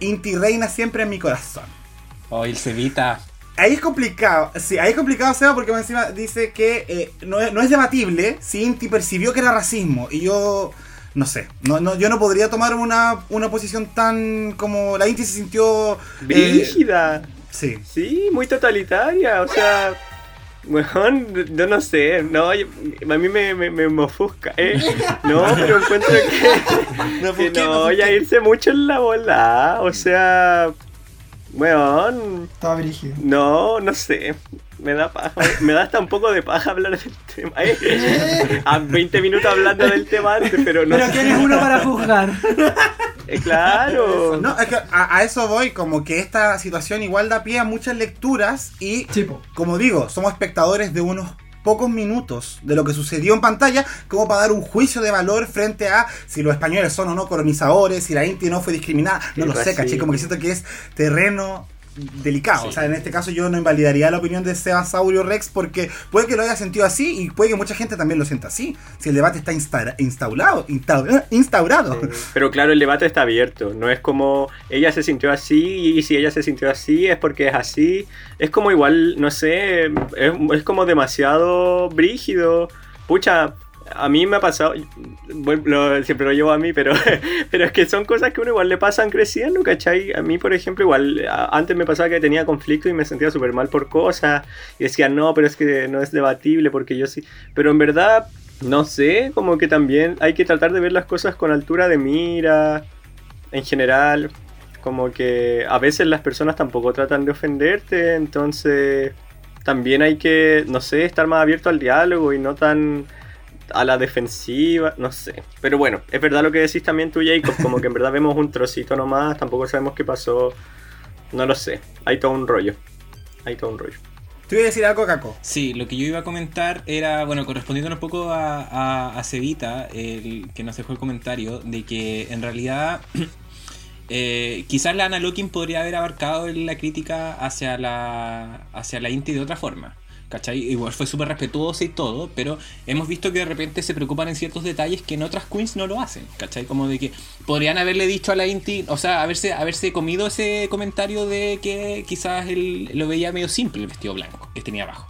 Inti reina siempre en mi corazón. Oh, el. Ahí es complicado, sí, ahí es complicado, Seba, porque más encima dice que eh, no, es, no es debatible si Inti percibió que era racismo. Y yo, no sé, no, no, yo no podría tomar una, una posición tan como la Inti se sintió... eh, Brígida. sí. Sí, muy totalitaria, o sea. Bueno, yo no sé, no, yo- a mí me, me, me, me ofusca, ¿eh? No, pero encuentro que, No, que no, ¿por ya irse mucho en la bola, o sea, bueno, Estaba brígido. no, no sé, me da paja, me da hasta un poco de paja hablar del tema, ¿eh? A 20 minutos hablando del tema antes, pero no Pero ¿quién es uno para juzgar? Eh, claro. No, es que a, a eso voy, como que esta situación igual da pie a muchas lecturas y, Chipo. como digo, somos espectadores de unos pocos minutos de lo que sucedió en pantalla como para dar un juicio de valor frente a si los españoles son o no colonizadores, si la Inti no fue discriminada, no lo sé, caché, como que siento que es terreno delicado, Sí. o sea, en este caso yo no invalidaría la opinión de Sebasaurio Rex porque puede que lo haya sentido así y puede que mucha gente también lo sienta así, si el debate está insta- instaurado, insta- instaurado. Sí, Pero claro, el debate está abierto. No es como ella se sintió así y si ella se sintió así es porque es así. Es como igual, no sé, es, es como demasiado brígido. Pucha, a mí me ha pasado, siempre lo llevo a mí, pero, pero es que son cosas que uno igual le pasan creciendo, ¿cachai? A mí, por ejemplo, igual antes me pasaba que tenía conflicto y me sentía súper mal por cosas y decía, no, pero es que no es debatible porque yo sí. Pero en verdad, no sé, como que también hay que tratar de ver las cosas con altura de mira, en general. Como que a veces las personas tampoco tratan de ofenderte, entonces también hay que, no sé, estar más abierto al diálogo y no tan a la defensiva, no sé. Pero bueno, es verdad lo que decís también tú, Jacob, como que en verdad vemos un trocito nomás, tampoco sabemos qué pasó, no lo sé, hay todo un rollo, hay todo un rollo. Te voy a decir algo, Caco. Sí, lo que yo iba a comentar era, bueno, correspondiendo un poco a, a, a Cevita, el que nos dejó el comentario, de que en realidad eh, quizás la Ana Lokin podría haber abarcado la crítica hacia la, hacia la Inti de otra forma. ¿Cachai? Igual fue súper respetuosa y todo, pero hemos visto que de repente se preocupan en ciertos detalles que en otras queens no lo hacen, ¿cachai? Como de que podrían haberle dicho a la Inti, o sea, haberse, haberse comido ese comentario de que quizás él lo veía medio simple el vestido blanco que tenía abajo.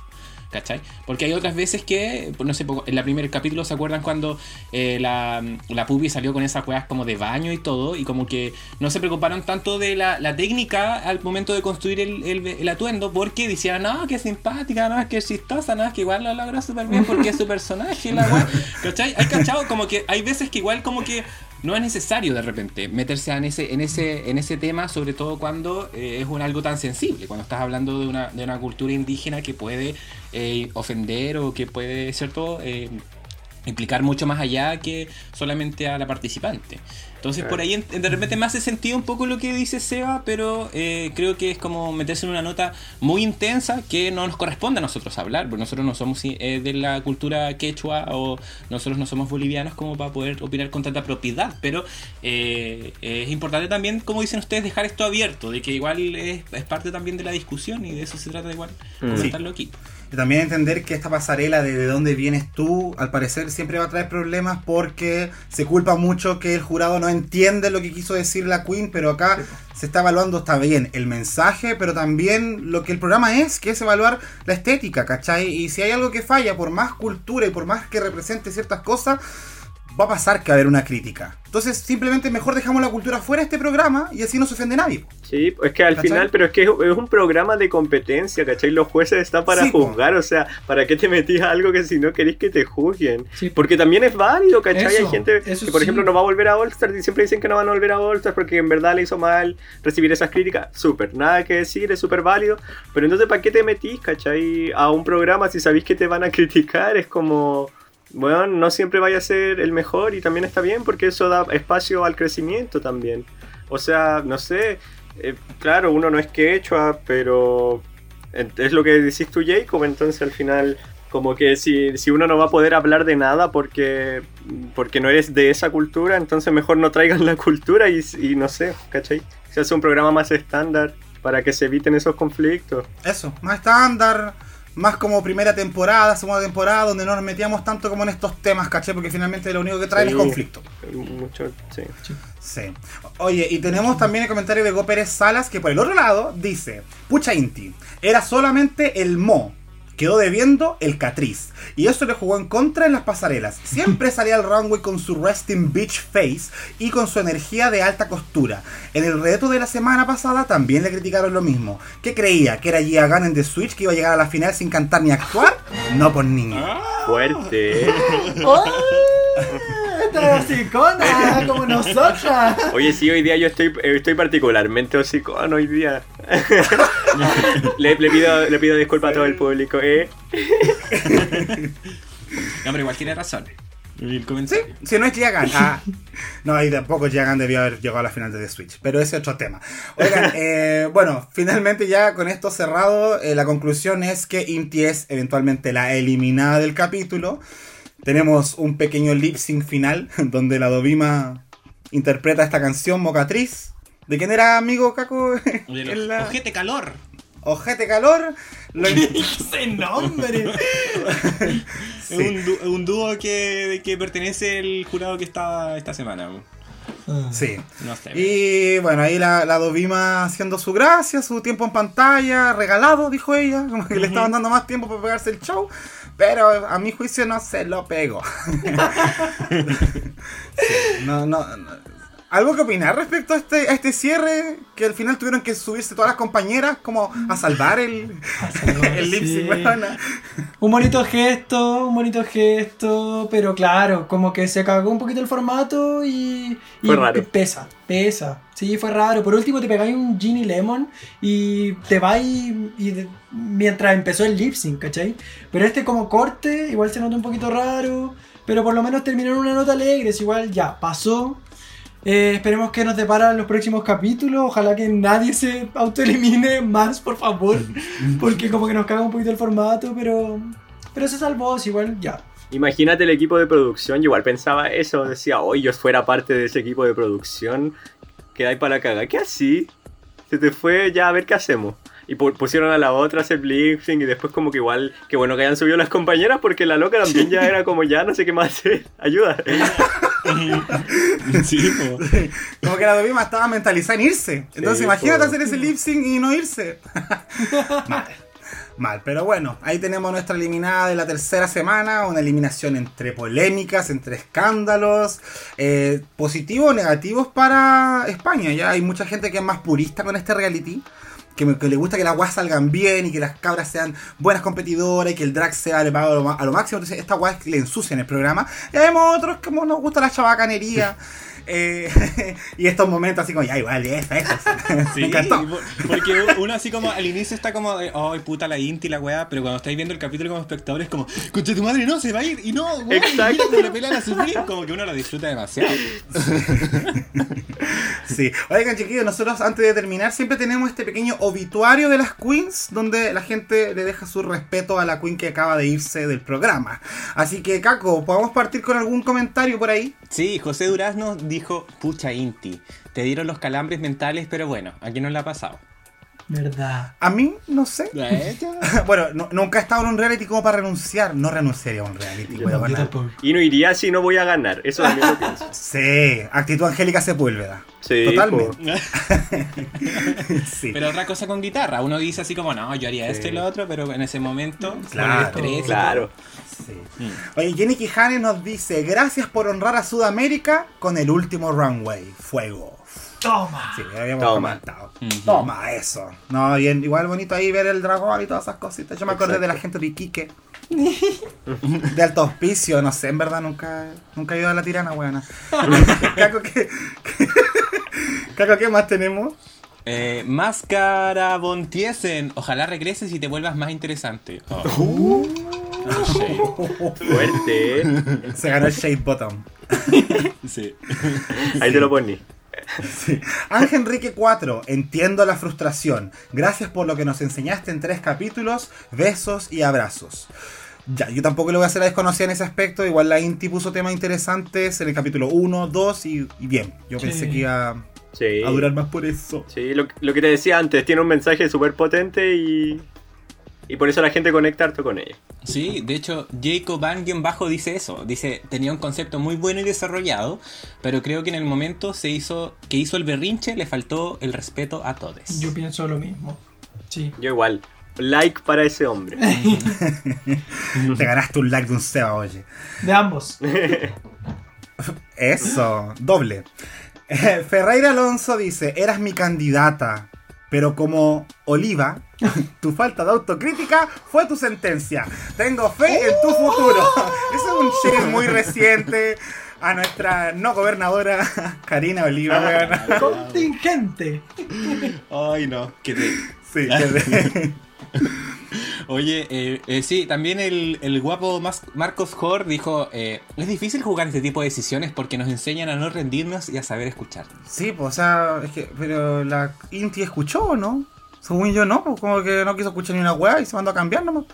¿Cachai? Porque hay otras veces que, pues, no sé, en el primer capítulo se acuerdan cuando eh, la, la salió con esas weas como de baño y todo, y como que no se preocuparon tanto de la, la técnica al momento de construir el, el- el atuendo, porque decían, no, que simpática, no, que chistosa, no, que igual lo logró súper bien porque es su personaje, la wea. ¿Cachai? Hay cachado como que hay veces que igual como que no es necesario de repente meterse en ese, en ese, en ese tema, sobre todo cuando eh, es un algo tan sensible, cuando estás hablando de una, de una cultura indígena que puede eh, ofender o que puede, ¿cierto? Eh, implicar mucho más allá que solamente a la participante. Entonces por ahí en- de repente me hace sentido un poco lo que dice Seba, pero eh, creo que es como meterse en una nota muy intensa que no nos corresponde a nosotros hablar, porque nosotros no somos eh, de la cultura quechua o nosotros no somos bolivianos como para poder opinar con tanta propiedad, pero eh, es importante también, como dicen ustedes, dejar esto abierto, de que igual es, es parte también de la discusión y de eso se trata igual, Mm. comentarlo aquí. Y también entender que esta pasarela de, de dónde vienes tú, al parecer siempre va a traer problemas porque se culpa mucho que el jurado no entiende lo que quiso decir la Queen, pero acá se está evaluando, está bien, el mensaje, pero también lo que el programa es, que es evaluar la estética, ¿cachai? Y si hay algo que falla, por más cultura y por más que represente ciertas cosas, va a pasar que va a haber una crítica. Entonces simplemente mejor dejamos la cultura fuera de este programa y así no se ofende nadie. Sí, es que al ¿Cachai? final, pero es que es, un programa de competencia, ¿cachai? Los jueces están para Sí, po. juzgar, o sea, ¿para qué te metís a algo que si no querés que te juzguen? Sí. Porque también es válido, ¿cachai? Eso, Hay gente eso que, por sí. ejemplo, no va a volver a All-Star y siempre dicen que no van a volver a All-Star porque en verdad le hizo mal recibir esas críticas. Súper, nada que decir, es súper válido. Pero entonces, ¿para qué te metís, ¿cachai? A un programa si sabéis que te van a criticar, es como... Bueno, no siempre vaya a ser el mejor y también está bien porque eso da espacio al crecimiento también. O sea, no sé, eh, claro, uno no es quechua, pero es lo que decís tú, Jacob, entonces al final, como que si, si uno no va a poder hablar de nada porque, porque no eres de esa cultura, entonces mejor no traigan la cultura y, y no sé, ¿cachai? Se hace un programa más estándar para que se eviten esos conflictos. Eso, más estándar, más como primera temporada, segunda temporada, donde no nos metíamos tanto como en estos temas, ¿cachai? Porque finalmente lo único que traen Sí. es conflicto. Mucho, sí. Sí. Oye, y tenemos también el comentario de Go Pérez Salas, que por el otro lado dice, pucha Inti, era solamente el Mo. Quedó debiendo el Catriz. Y eso le jugó en contra en las pasarelas. Siempre salía al runway con su resting beach face y con su energía de alta costura. En el reto de la semana pasada también le criticaron lo mismo. ¿Qué creía? ¿Que era Gia Gunn en The Switch que iba a llegar a la final sin cantar ni actuar? No, por niño. Fuerte. ¿eh? ¡Esta es hocicona, como nosotras! Oye, sí, hoy día yo estoy, eh, estoy particularmente hocicón hoy día. le, le pido, le pido disculpas a todo el público, ¿eh? No, pero igual tiene razón. El Sí, si no es Jagan. Ah, no, y tampoco Jagan debió haber llegado a la final de The Switch. Pero ese es otro tema. Oigan, eh, bueno, finalmente ya con esto cerrado, eh, la conclusión es que Inti es eventualmente la eliminada del capítulo. Tenemos un pequeño lip sync final donde la Dovima interpreta esta canción Mocatriz. ¿De quién era amigo Caco? La- Ojete calor. Ojete Calor. Lo- ¡Ese nombre! Sí. Es un, dú- un dúo que, que pertenece el jurado que estaba esta semana. Sí. No sé. Y bueno, ahí la, la Dovima haciendo su gracia, su tiempo en pantalla, regalado, dijo ella, como que le estaban dando más tiempo para pegarse el show, pero a mi juicio no se lo pegó. Sí, no, no, no. ¿Algo que opinar respecto a este, a este cierre? Que al final tuvieron que subirse todas las compañeras como a salvar el, el lip sync, Sí. Un bonito gesto, un bonito gesto, pero claro, como que se cagó un poquito el formato y, y Fue raro. pesa, pesa. Sí, fue raro. Por último te pegáis un Ginny Lemon y te vais y, y de- mientras empezó el lip sync, ¿cachai? Pero este como corte igual se nota un poquito raro, pero por lo menos terminó en una nota alegre, es igual ya, pasó. Eh, esperemos que nos deparan los próximos capítulos. Ojalá que nadie se autoelimine más, por favor. Porque como que nos caga un poquito el formato, pero. Pero se salvó, es igual ya. Imagínate el equipo de producción, yo igual pensaba eso, decía, hoy yo fuera parte de ese equipo de producción, que hay para cagar. ¿Qué así? Se te fue, ya a ver qué hacemos. Y pu- pusieron a la otra a hacer lip y después como que igual, que bueno que hayan subido las compañeras porque la loca también ya era como ya no sé qué más hacer, ayuda. sí, po. Como que la Dovima estaba mentalizada en irse. Entonces Sí, imagínate po. hacer ese lip sync y no irse. Mal. Mal, pero bueno, ahí tenemos nuestra eliminada de la tercera semana, una eliminación entre polémicas, entre escándalos, eh, positivos o negativos para España. Ya hay mucha gente que es más purista con este reality, que, que le gusta que las guas salgan bien y que las cabras sean buenas competidoras y que el drag sea lo, ma- a lo máximo. Entonces, estas guas le ensucian el programa. Y vemos otros como nos gusta la chabacanería. eh, y estos momentos así como, ya igual, esta, esta. Sí, me encantó. por- porque uno así como al inicio está como de, ay puta la Inti la weá, pero cuando estáis viendo el capítulo como espectador es como, concha tu madre, no, se va a ir, y no, weón, Exacto. mira pelan a sufrir, como que uno lo disfruta demasiado. Sí. Oigan, chiquillos, nosotros antes de terminar siempre tenemos este pequeño obituario de las queens donde la gente le deja su respeto a la queen que acaba de irse del programa. Así que, Caco, ¿podemos partir con algún comentario por ahí? Sí, José Durazno dijo, pucha Inti, te dieron los calambres mentales, pero bueno, aquí no le ha pasado. ¿Verdad? A mí, no sé. Bueno, no- nunca he estado en un reality como para renunciar. No renunciaría a un reality. Yo. No. Y no iría si no voy a ganar. Eso también lo pienso. Sí, actitud Angélica Sepúlveda. Sí, Totalmente. sí. Pero otra cosa con guitarra, uno dice así como, no, yo haría esto y lo otro, pero en ese momento, Claro, con el estrés, Claro. Sí. Oye, Jenny Quijane nos dice, gracias por honrar a Sudamérica con el último runway. Fuego. Toma. Sí, habíamos Toma. comentado. Toma eso. No, bien, igual bonito ahí ver el dragón y todas esas cositas. Yo me acordé Exacto. de la gente de Iquique. de alto auspicio, no sé, en verdad nunca, nunca he ido a la tirana, weona. Caco, ¿qué, Caco, ¿qué más tenemos? Eh, Máscara Von Tiesen, ojalá regreses y te vuelvas más interesante. Oh. Sí. Fuerte. ¿eh? Se ganó el Shade Bottom. Sí. Ahí te lo poní. Sí. Ángel Enrique 4, entiendo la frustración. Gracias por lo que nos enseñaste en tres capítulos. Besos y abrazos. Ya, yo tampoco le voy a hacer la desconocida en ese aspecto. Igual la Inti puso temas interesantes en el capítulo 1, 2 y, y bien. Yo Sí. pensé que iba Sí. a durar más por eso. Sí, lo, lo que te decía antes, tiene un mensaje súper potente y. Y por eso la gente conecta harto con ella. Sí, de hecho, Jacob Van bajo dice eso. Dice, tenía un concepto muy bueno y desarrollado, pero creo que en el momento se hizo, que hizo el berrinche le faltó el respeto a todos. Yo pienso lo mismo. Sí. Yo igual. Like para ese hombre. Te ganaste un like de un Seba, oye. De ambos. Eso, doble. Eh, Ferreira Alonso dice, eras mi candidata, pero como Oliva, tu falta de autocrítica fue tu sentencia. Tengo fe en tu futuro. Eso es un shade muy reciente a nuestra no gobernadora Karina Oliva. weón. Contingente. Ay, no, te... Sí, que- Oye, eh, eh, sí, también el, el guapo Mas- Marcos Hor dijo, eh, es difícil jugar este tipo de decisiones porque nos enseñan a no rendirnos y a saber escuchar. sí, pues, o sea, es que, pero la Inti escuchó, ¿o ¿no? Según yo, no, pues como que no quiso escuchar ni una weá y se mandó a cambiar nomás.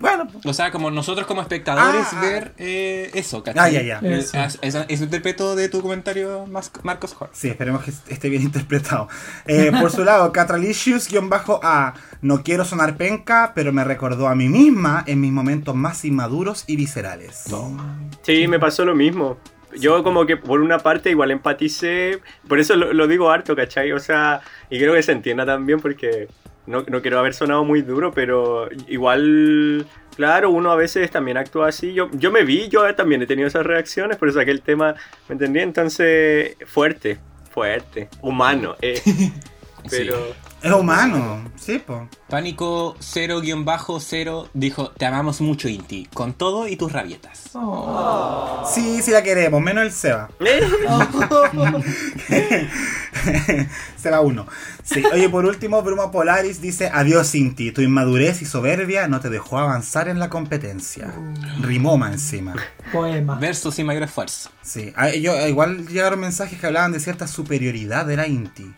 Bueno, pues. O sea, como nosotros como espectadores Ah, ah. ver eh, eso, ¿cachai? Ah, ya, ya. Eh, Eso. Es, es- es interpreto de tu comentario, Marcos Hor. Sí, esperemos que esté bien interpretado. Eh, por su lado, Catralicious-A. No quiero sonar penca, pero me recordó a mí misma en mis momentos más inmaduros y viscerales. Sí, me pasó lo mismo. Yo como que por una parte igual empaticé, por eso lo, lo digo harto, ¿cachai? O sea, y creo que se entienda también porque no, no quiero haber sonado muy duro, pero igual, claro, uno a veces también actúa así. Yo, yo me vi, yo también he tenido esas reacciones, por eso aquel tema, ¿me entendí? Entonces, fuerte, fuerte, humano, eh. Pero... Es humano, sí, pues. Pánico 0-0 dijo, te amamos mucho Inti, con todo y tus rabietas. Oh. Sí, sí la queremos, menos el Seba. Seba 1. Sí. Oye, por último, Bruma Polaris dice: Adiós, Inti. Tu inmadurez y soberbia no te dejó avanzar en la competencia. Rimoma encima. Poema. Verso sin mayor esfuerzo. Sí, a- yo, igual llegaron mensajes que hablaban de cierta superioridad de la Inti.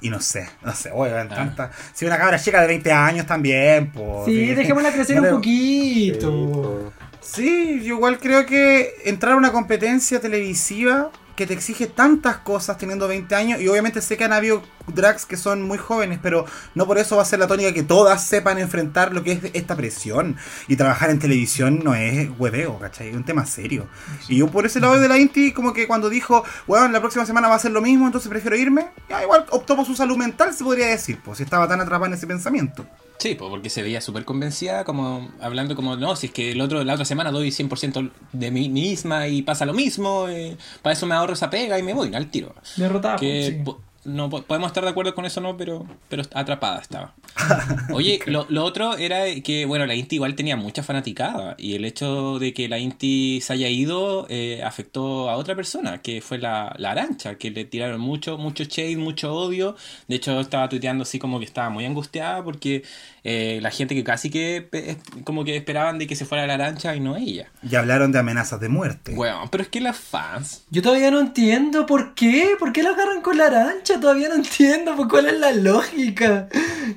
Y no sé, no sé, oigan, Ah. tanta. Si una cabra chica de 20 años también, pues. Sí, dejémosla crecer No un le- poquito. Sí, yo igual creo que entrar a una competencia televisiva que te exige tantas cosas teniendo 20 años, y obviamente sé que han habido drags que son muy jóvenes, pero no por eso va a ser la tónica que todas sepan enfrentar lo que es esta presión. Y trabajar en televisión no es hueveo, ¿cachai? Es un tema serio. Y yo por ese lado de la Inti, como que cuando dijo, bueno, la próxima semana va a ser lo mismo, entonces prefiero irme, ya igual optó por su salud mental, se podría decir, pues si estaba tan atrapada en ese pensamiento. Sí, pues porque se veía súper convencida, como hablando como, no, si es que el otro, la otra semana doy 100% de mí misma y pasa lo mismo, eh, para eso me ahorro esa pega y me voy al tiro. Derrotado. Que, sí. po- no po- podemos estar de acuerdo con eso, no, pero, pero atrapada estaba. Oye, lo, lo otro era que, bueno, la Inti igual tenía mucha fanaticada y el hecho de que la Inti se haya ido eh, afectó a otra persona, que fue la, la Arancha, que le tiraron mucho, mucho shade, mucho odio. De hecho, estaba tuiteando así como que estaba muy angustiada porque eh, la gente que casi que como que esperaban de que se fuera la Arancha y no ella. Y hablaron de amenazas de muerte. Bueno, pero es que las fans Yo todavía no entiendo por qué. ¿Por qué la agarran con la arancha? Todavía no entiendo. pues, ¿Cuál es la lógica?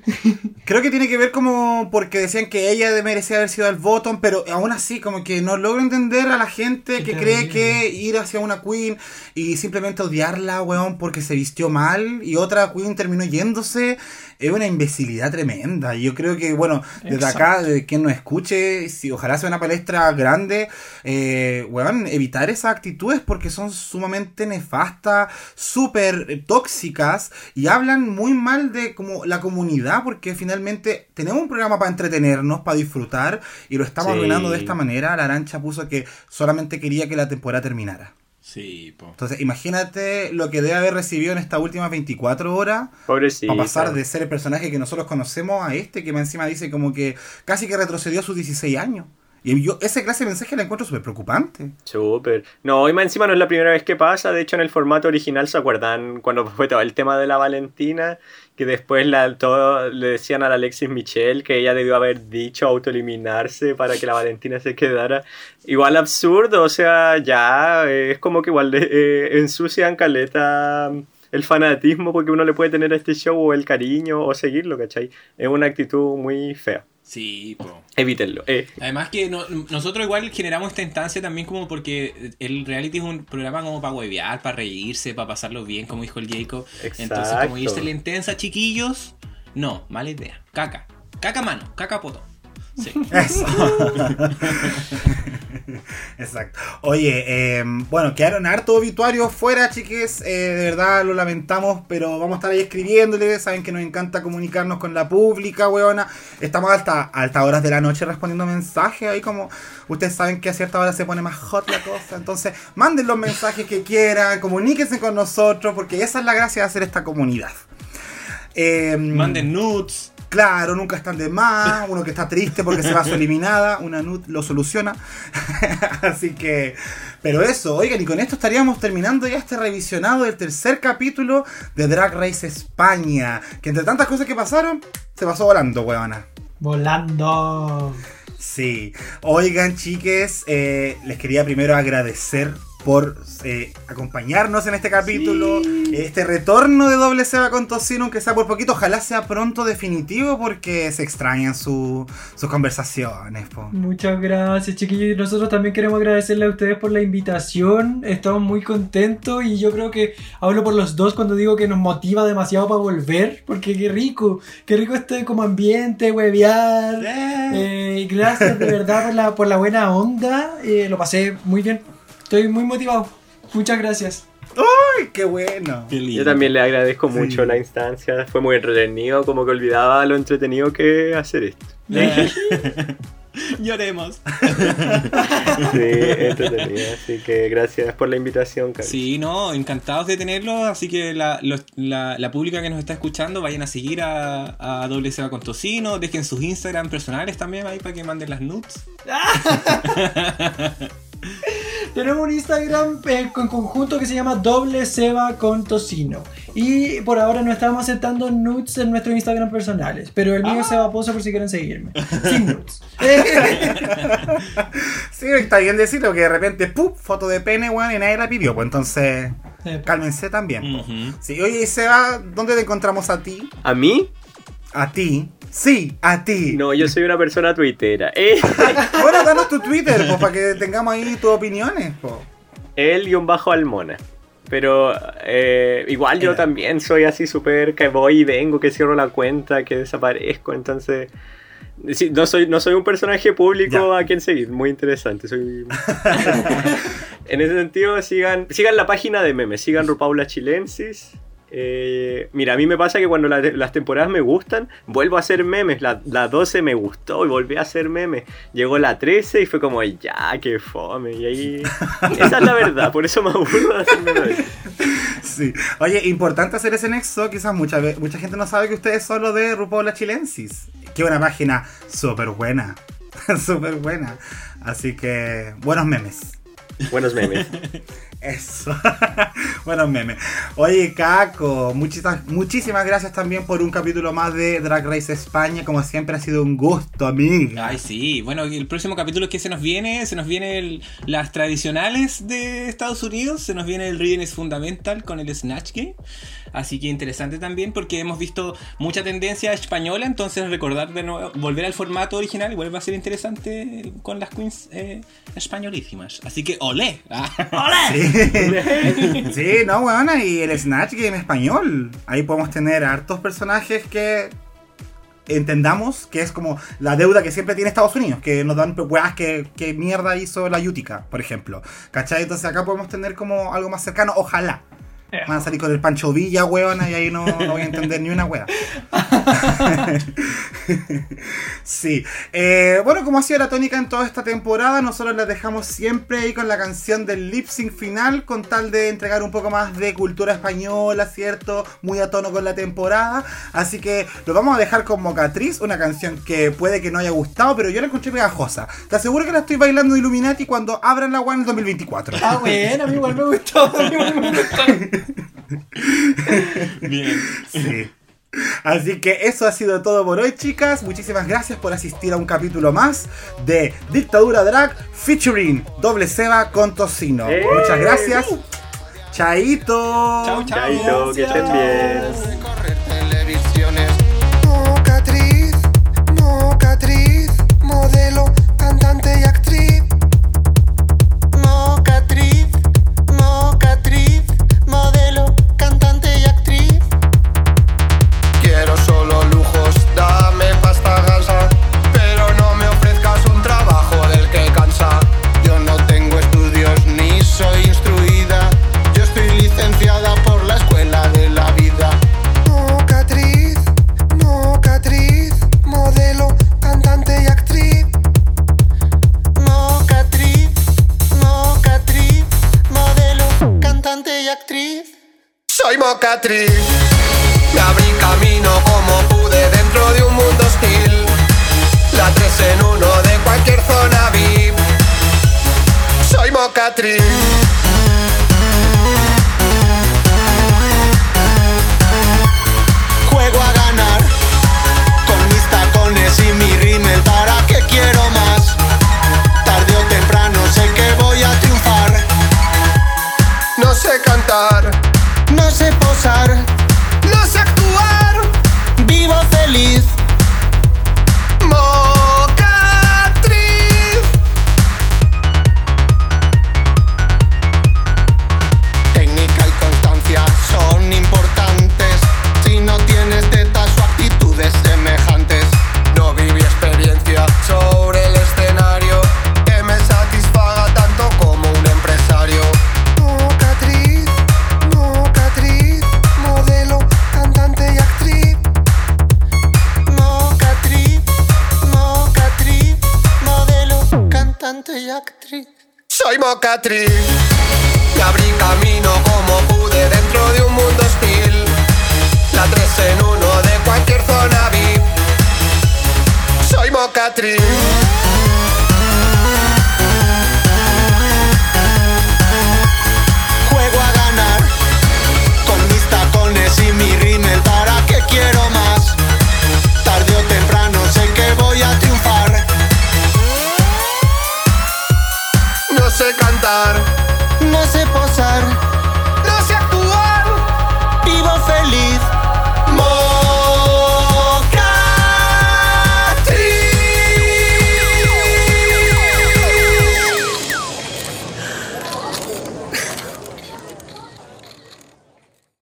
Creo que tiene que ver como porque decían que ella merecía haber sido al bottom, pero aún así como que no logro entender a la gente Qué que terrible. cree que ir hacia una queen y simplemente odiarla, weón, porque se vistió mal y otra queen terminó yéndose. Es una imbecilidad tremenda. Y Yo creo que, bueno, desde acá, de quien nos escuche, si ojalá sea una palestra grande, eh, weón, evitar esas actitudes porque son sumamente nefastas, súper tóxicas y hablan muy mal de como la comunidad porque finalmente tenemos un programa para entretenernos, para disfrutar y lo estamos Sí. arruinando de esta manera. La arancha puso que solamente quería que la temporada terminara. Sí, po. Entonces, imagínate lo que debe haber recibido en estas últimas 24 horas Pobrecito. para pasar de ser el personaje que nosotros conocemos a este que más encima dice como que casi que retrocedió a sus 16 años. Y yo ese clase de mensaje la encuentro súper preocupante. Súper. No, y más encima no es la primera vez que pasa. De hecho, en el formato original, ¿se acuerdan cuando fue todo el tema de la Valentina? Que después la, todo, le decían a la Alexis Michelle que ella debió haber dicho autoeliminarse para que la Valentina se quedara. Igual absurdo, o sea, ya eh, es como que igual de- eh, ensucian caleta el fanatismo porque uno le puede tener a este show o el cariño o seguirlo, ¿cachai? Es una actitud muy fea. Sí, po. Evítenlo. Eh. Además que no- nosotros igual generamos esta instancia también como porque el reality es un programa como para huevear, para reírse, para pasarlo bien, como dijo el Jacob. Entonces, como Exacto. irse la intensa, chiquillos, no, mala idea. Caca. Caca mano, caca poto. Sí. Eso. Exacto. Oye, eh, bueno, quedaron hartos obituarios fuera, chiques. eh, de verdad lo lamentamos, pero vamos a estar ahí escribiéndoles. Saben que nos encanta comunicarnos con la pública, weona. Estamos hasta altas horas de la noche respondiendo mensajes. Ahí como ustedes saben que a cierta hora se pone más hot la cosa. Entonces, manden los mensajes que quieran, comuníquense con nosotros, porque esa es la gracia de hacer esta comunidad. Eh, Manden nudes. Claro, nunca están de más. Uno que está triste porque se va a su eliminada, una NUT lo soluciona. Así que, pero eso, oigan, y con esto estaríamos terminando ya este revisionado del tercer capítulo de Drag Race España. Que entre tantas cosas que pasaron, se pasó volando, huevona. Volando. Sí. Oigan, chiques, eh, les quería primero agradecer por eh, acompañarnos en este capítulo. Este retorno de Doble Seba con Tocino, aunque sea por poquito, ojalá sea pronto definitivo porque se extrañan su- sus conversaciones. po. Muchas gracias, chiquillos. Nosotros también queremos agradecerle a ustedes por la invitación. Estamos muy contentos y yo creo que hablo por los dos cuando digo que nos motiva demasiado para volver. Porque qué rico, qué rico este como ambiente, huevear. Eh, y gracias de verdad por la, por la buena onda. Eh, lo pasé muy bien. Estoy muy motivado. Muchas gracias. ¡Ay, qué bueno! Qué lindo. Yo también le agradezco Sí. mucho la instancia, fue muy entretenido, como que olvidaba lo entretenido que hacer esto. Lloremos. Sí, entretenido, así que gracias por la invitación, Carlos. Sí, no, encantados de tenerlos. Así que la, los- la, la pública que nos está escuchando, vayan a seguir a, a Doble Seba con Tocino. Dejen sus Instagram personales también ahí para que manden las nudes. Tenemos un Instagram eh, con conjunto que se llama Doble Seba con Tocino. Y por ahora no estamos aceptando nudes en nuestros Instagram personales. Pero el mío es Seba Pozo por si quieren seguirme. Sin nudes. Sí, está bien decirlo, que de repente, ¡pup! Foto de pene, weón, y nadie la pidió. Pues entonces, cálmense también. Ujú. Sí, oye, Seba, ¿dónde te encontramos a ti? ¿A mí? A ti. Sí, a ti. No, yo soy una persona tuitera. Eh, Bueno, danos tu Twitter, pues, para que tengamos ahí tus opiniones, pues. el guion bajo almona. Pero eh, igual yo también soy así súper que voy y vengo, que cierro la cuenta, que desaparezco, entonces... sí, no, soy, no soy un personaje público Ya. a quien seguir, muy interesante. Soy... en ese sentido, sigan, sigan la página de memes, sigan Rupaula Chilensis. Eh, mira, a mí me pasa que cuando la- las temporadas me gustan, vuelvo a hacer memes. La, la 12 me gustó y volví a hacer memes. Llegó la 13 y fue como, ya, qué fome. Y ahí. Esa es la verdad, por eso me aburro de hacer memes. Sí. Oye, importante hacer ese nexo. Quizás mucha, mucha gente no sabe que ustedes son los de RuPaul La Chilensis. Que es una página súper buena. súper buena. Así que, buenos memes. Buenos memes. Eso. buenos memes. Oye, Caco, muchísimas, muchísimas gracias también por un capítulo más de Drag Race España. Como siempre, ha sido un gusto, amiga. Ay, sí. Bueno, y el próximo capítulo que se nos viene, se nos viene el- las tradicionales de Estados Unidos, se nos viene el Reading is Fundamental con el Snatch Game. Así que interesante también porque hemos visto mucha tendencia española, entonces recordar de nuevo, volver al formato original igual va a ser interesante con las queens eh, españolísimas. Así que olé. ¡Olé! Sí, sí no, bueno, y el Snatch Game español. Ahí podemos tener hartos personajes que entendamos que es como la deuda que siempre tiene Estados Unidos, que nos dan weas que, que mierda hizo la Yutica, por ejemplo. ¿Cachai? Entonces acá podemos tener como algo más cercano, ojalá. Van a salir con el Pancho Villa, weona, y ahí no, no voy a entender ni una wea. sí. Eh, bueno, como ha sido la tónica en toda esta temporada, nosotros les dejamos siempre ahí con la canción del lip sync final, con tal de entregar un poco más de cultura española, ¿cierto? Muy a tono con la temporada. Así que lo vamos a dejar con Mocatriz, una canción que puede que no haya gustado, pero yo la encontré pegajosa. Te aseguro que la estoy bailando Illuminati cuando abran la One en el 2024. Ah, bueno, a mí igual me gustó. a mí igual me gustó. Bien. Sí. Así que eso ha sido todo por hoy, chicas. Muchísimas gracias por asistir a un capítulo más de Dictadura Drag featuring Doble Seba con Tocino. ¡Eh! Muchas gracias. Chaito. Chau, chau. Chaito, que estén bien.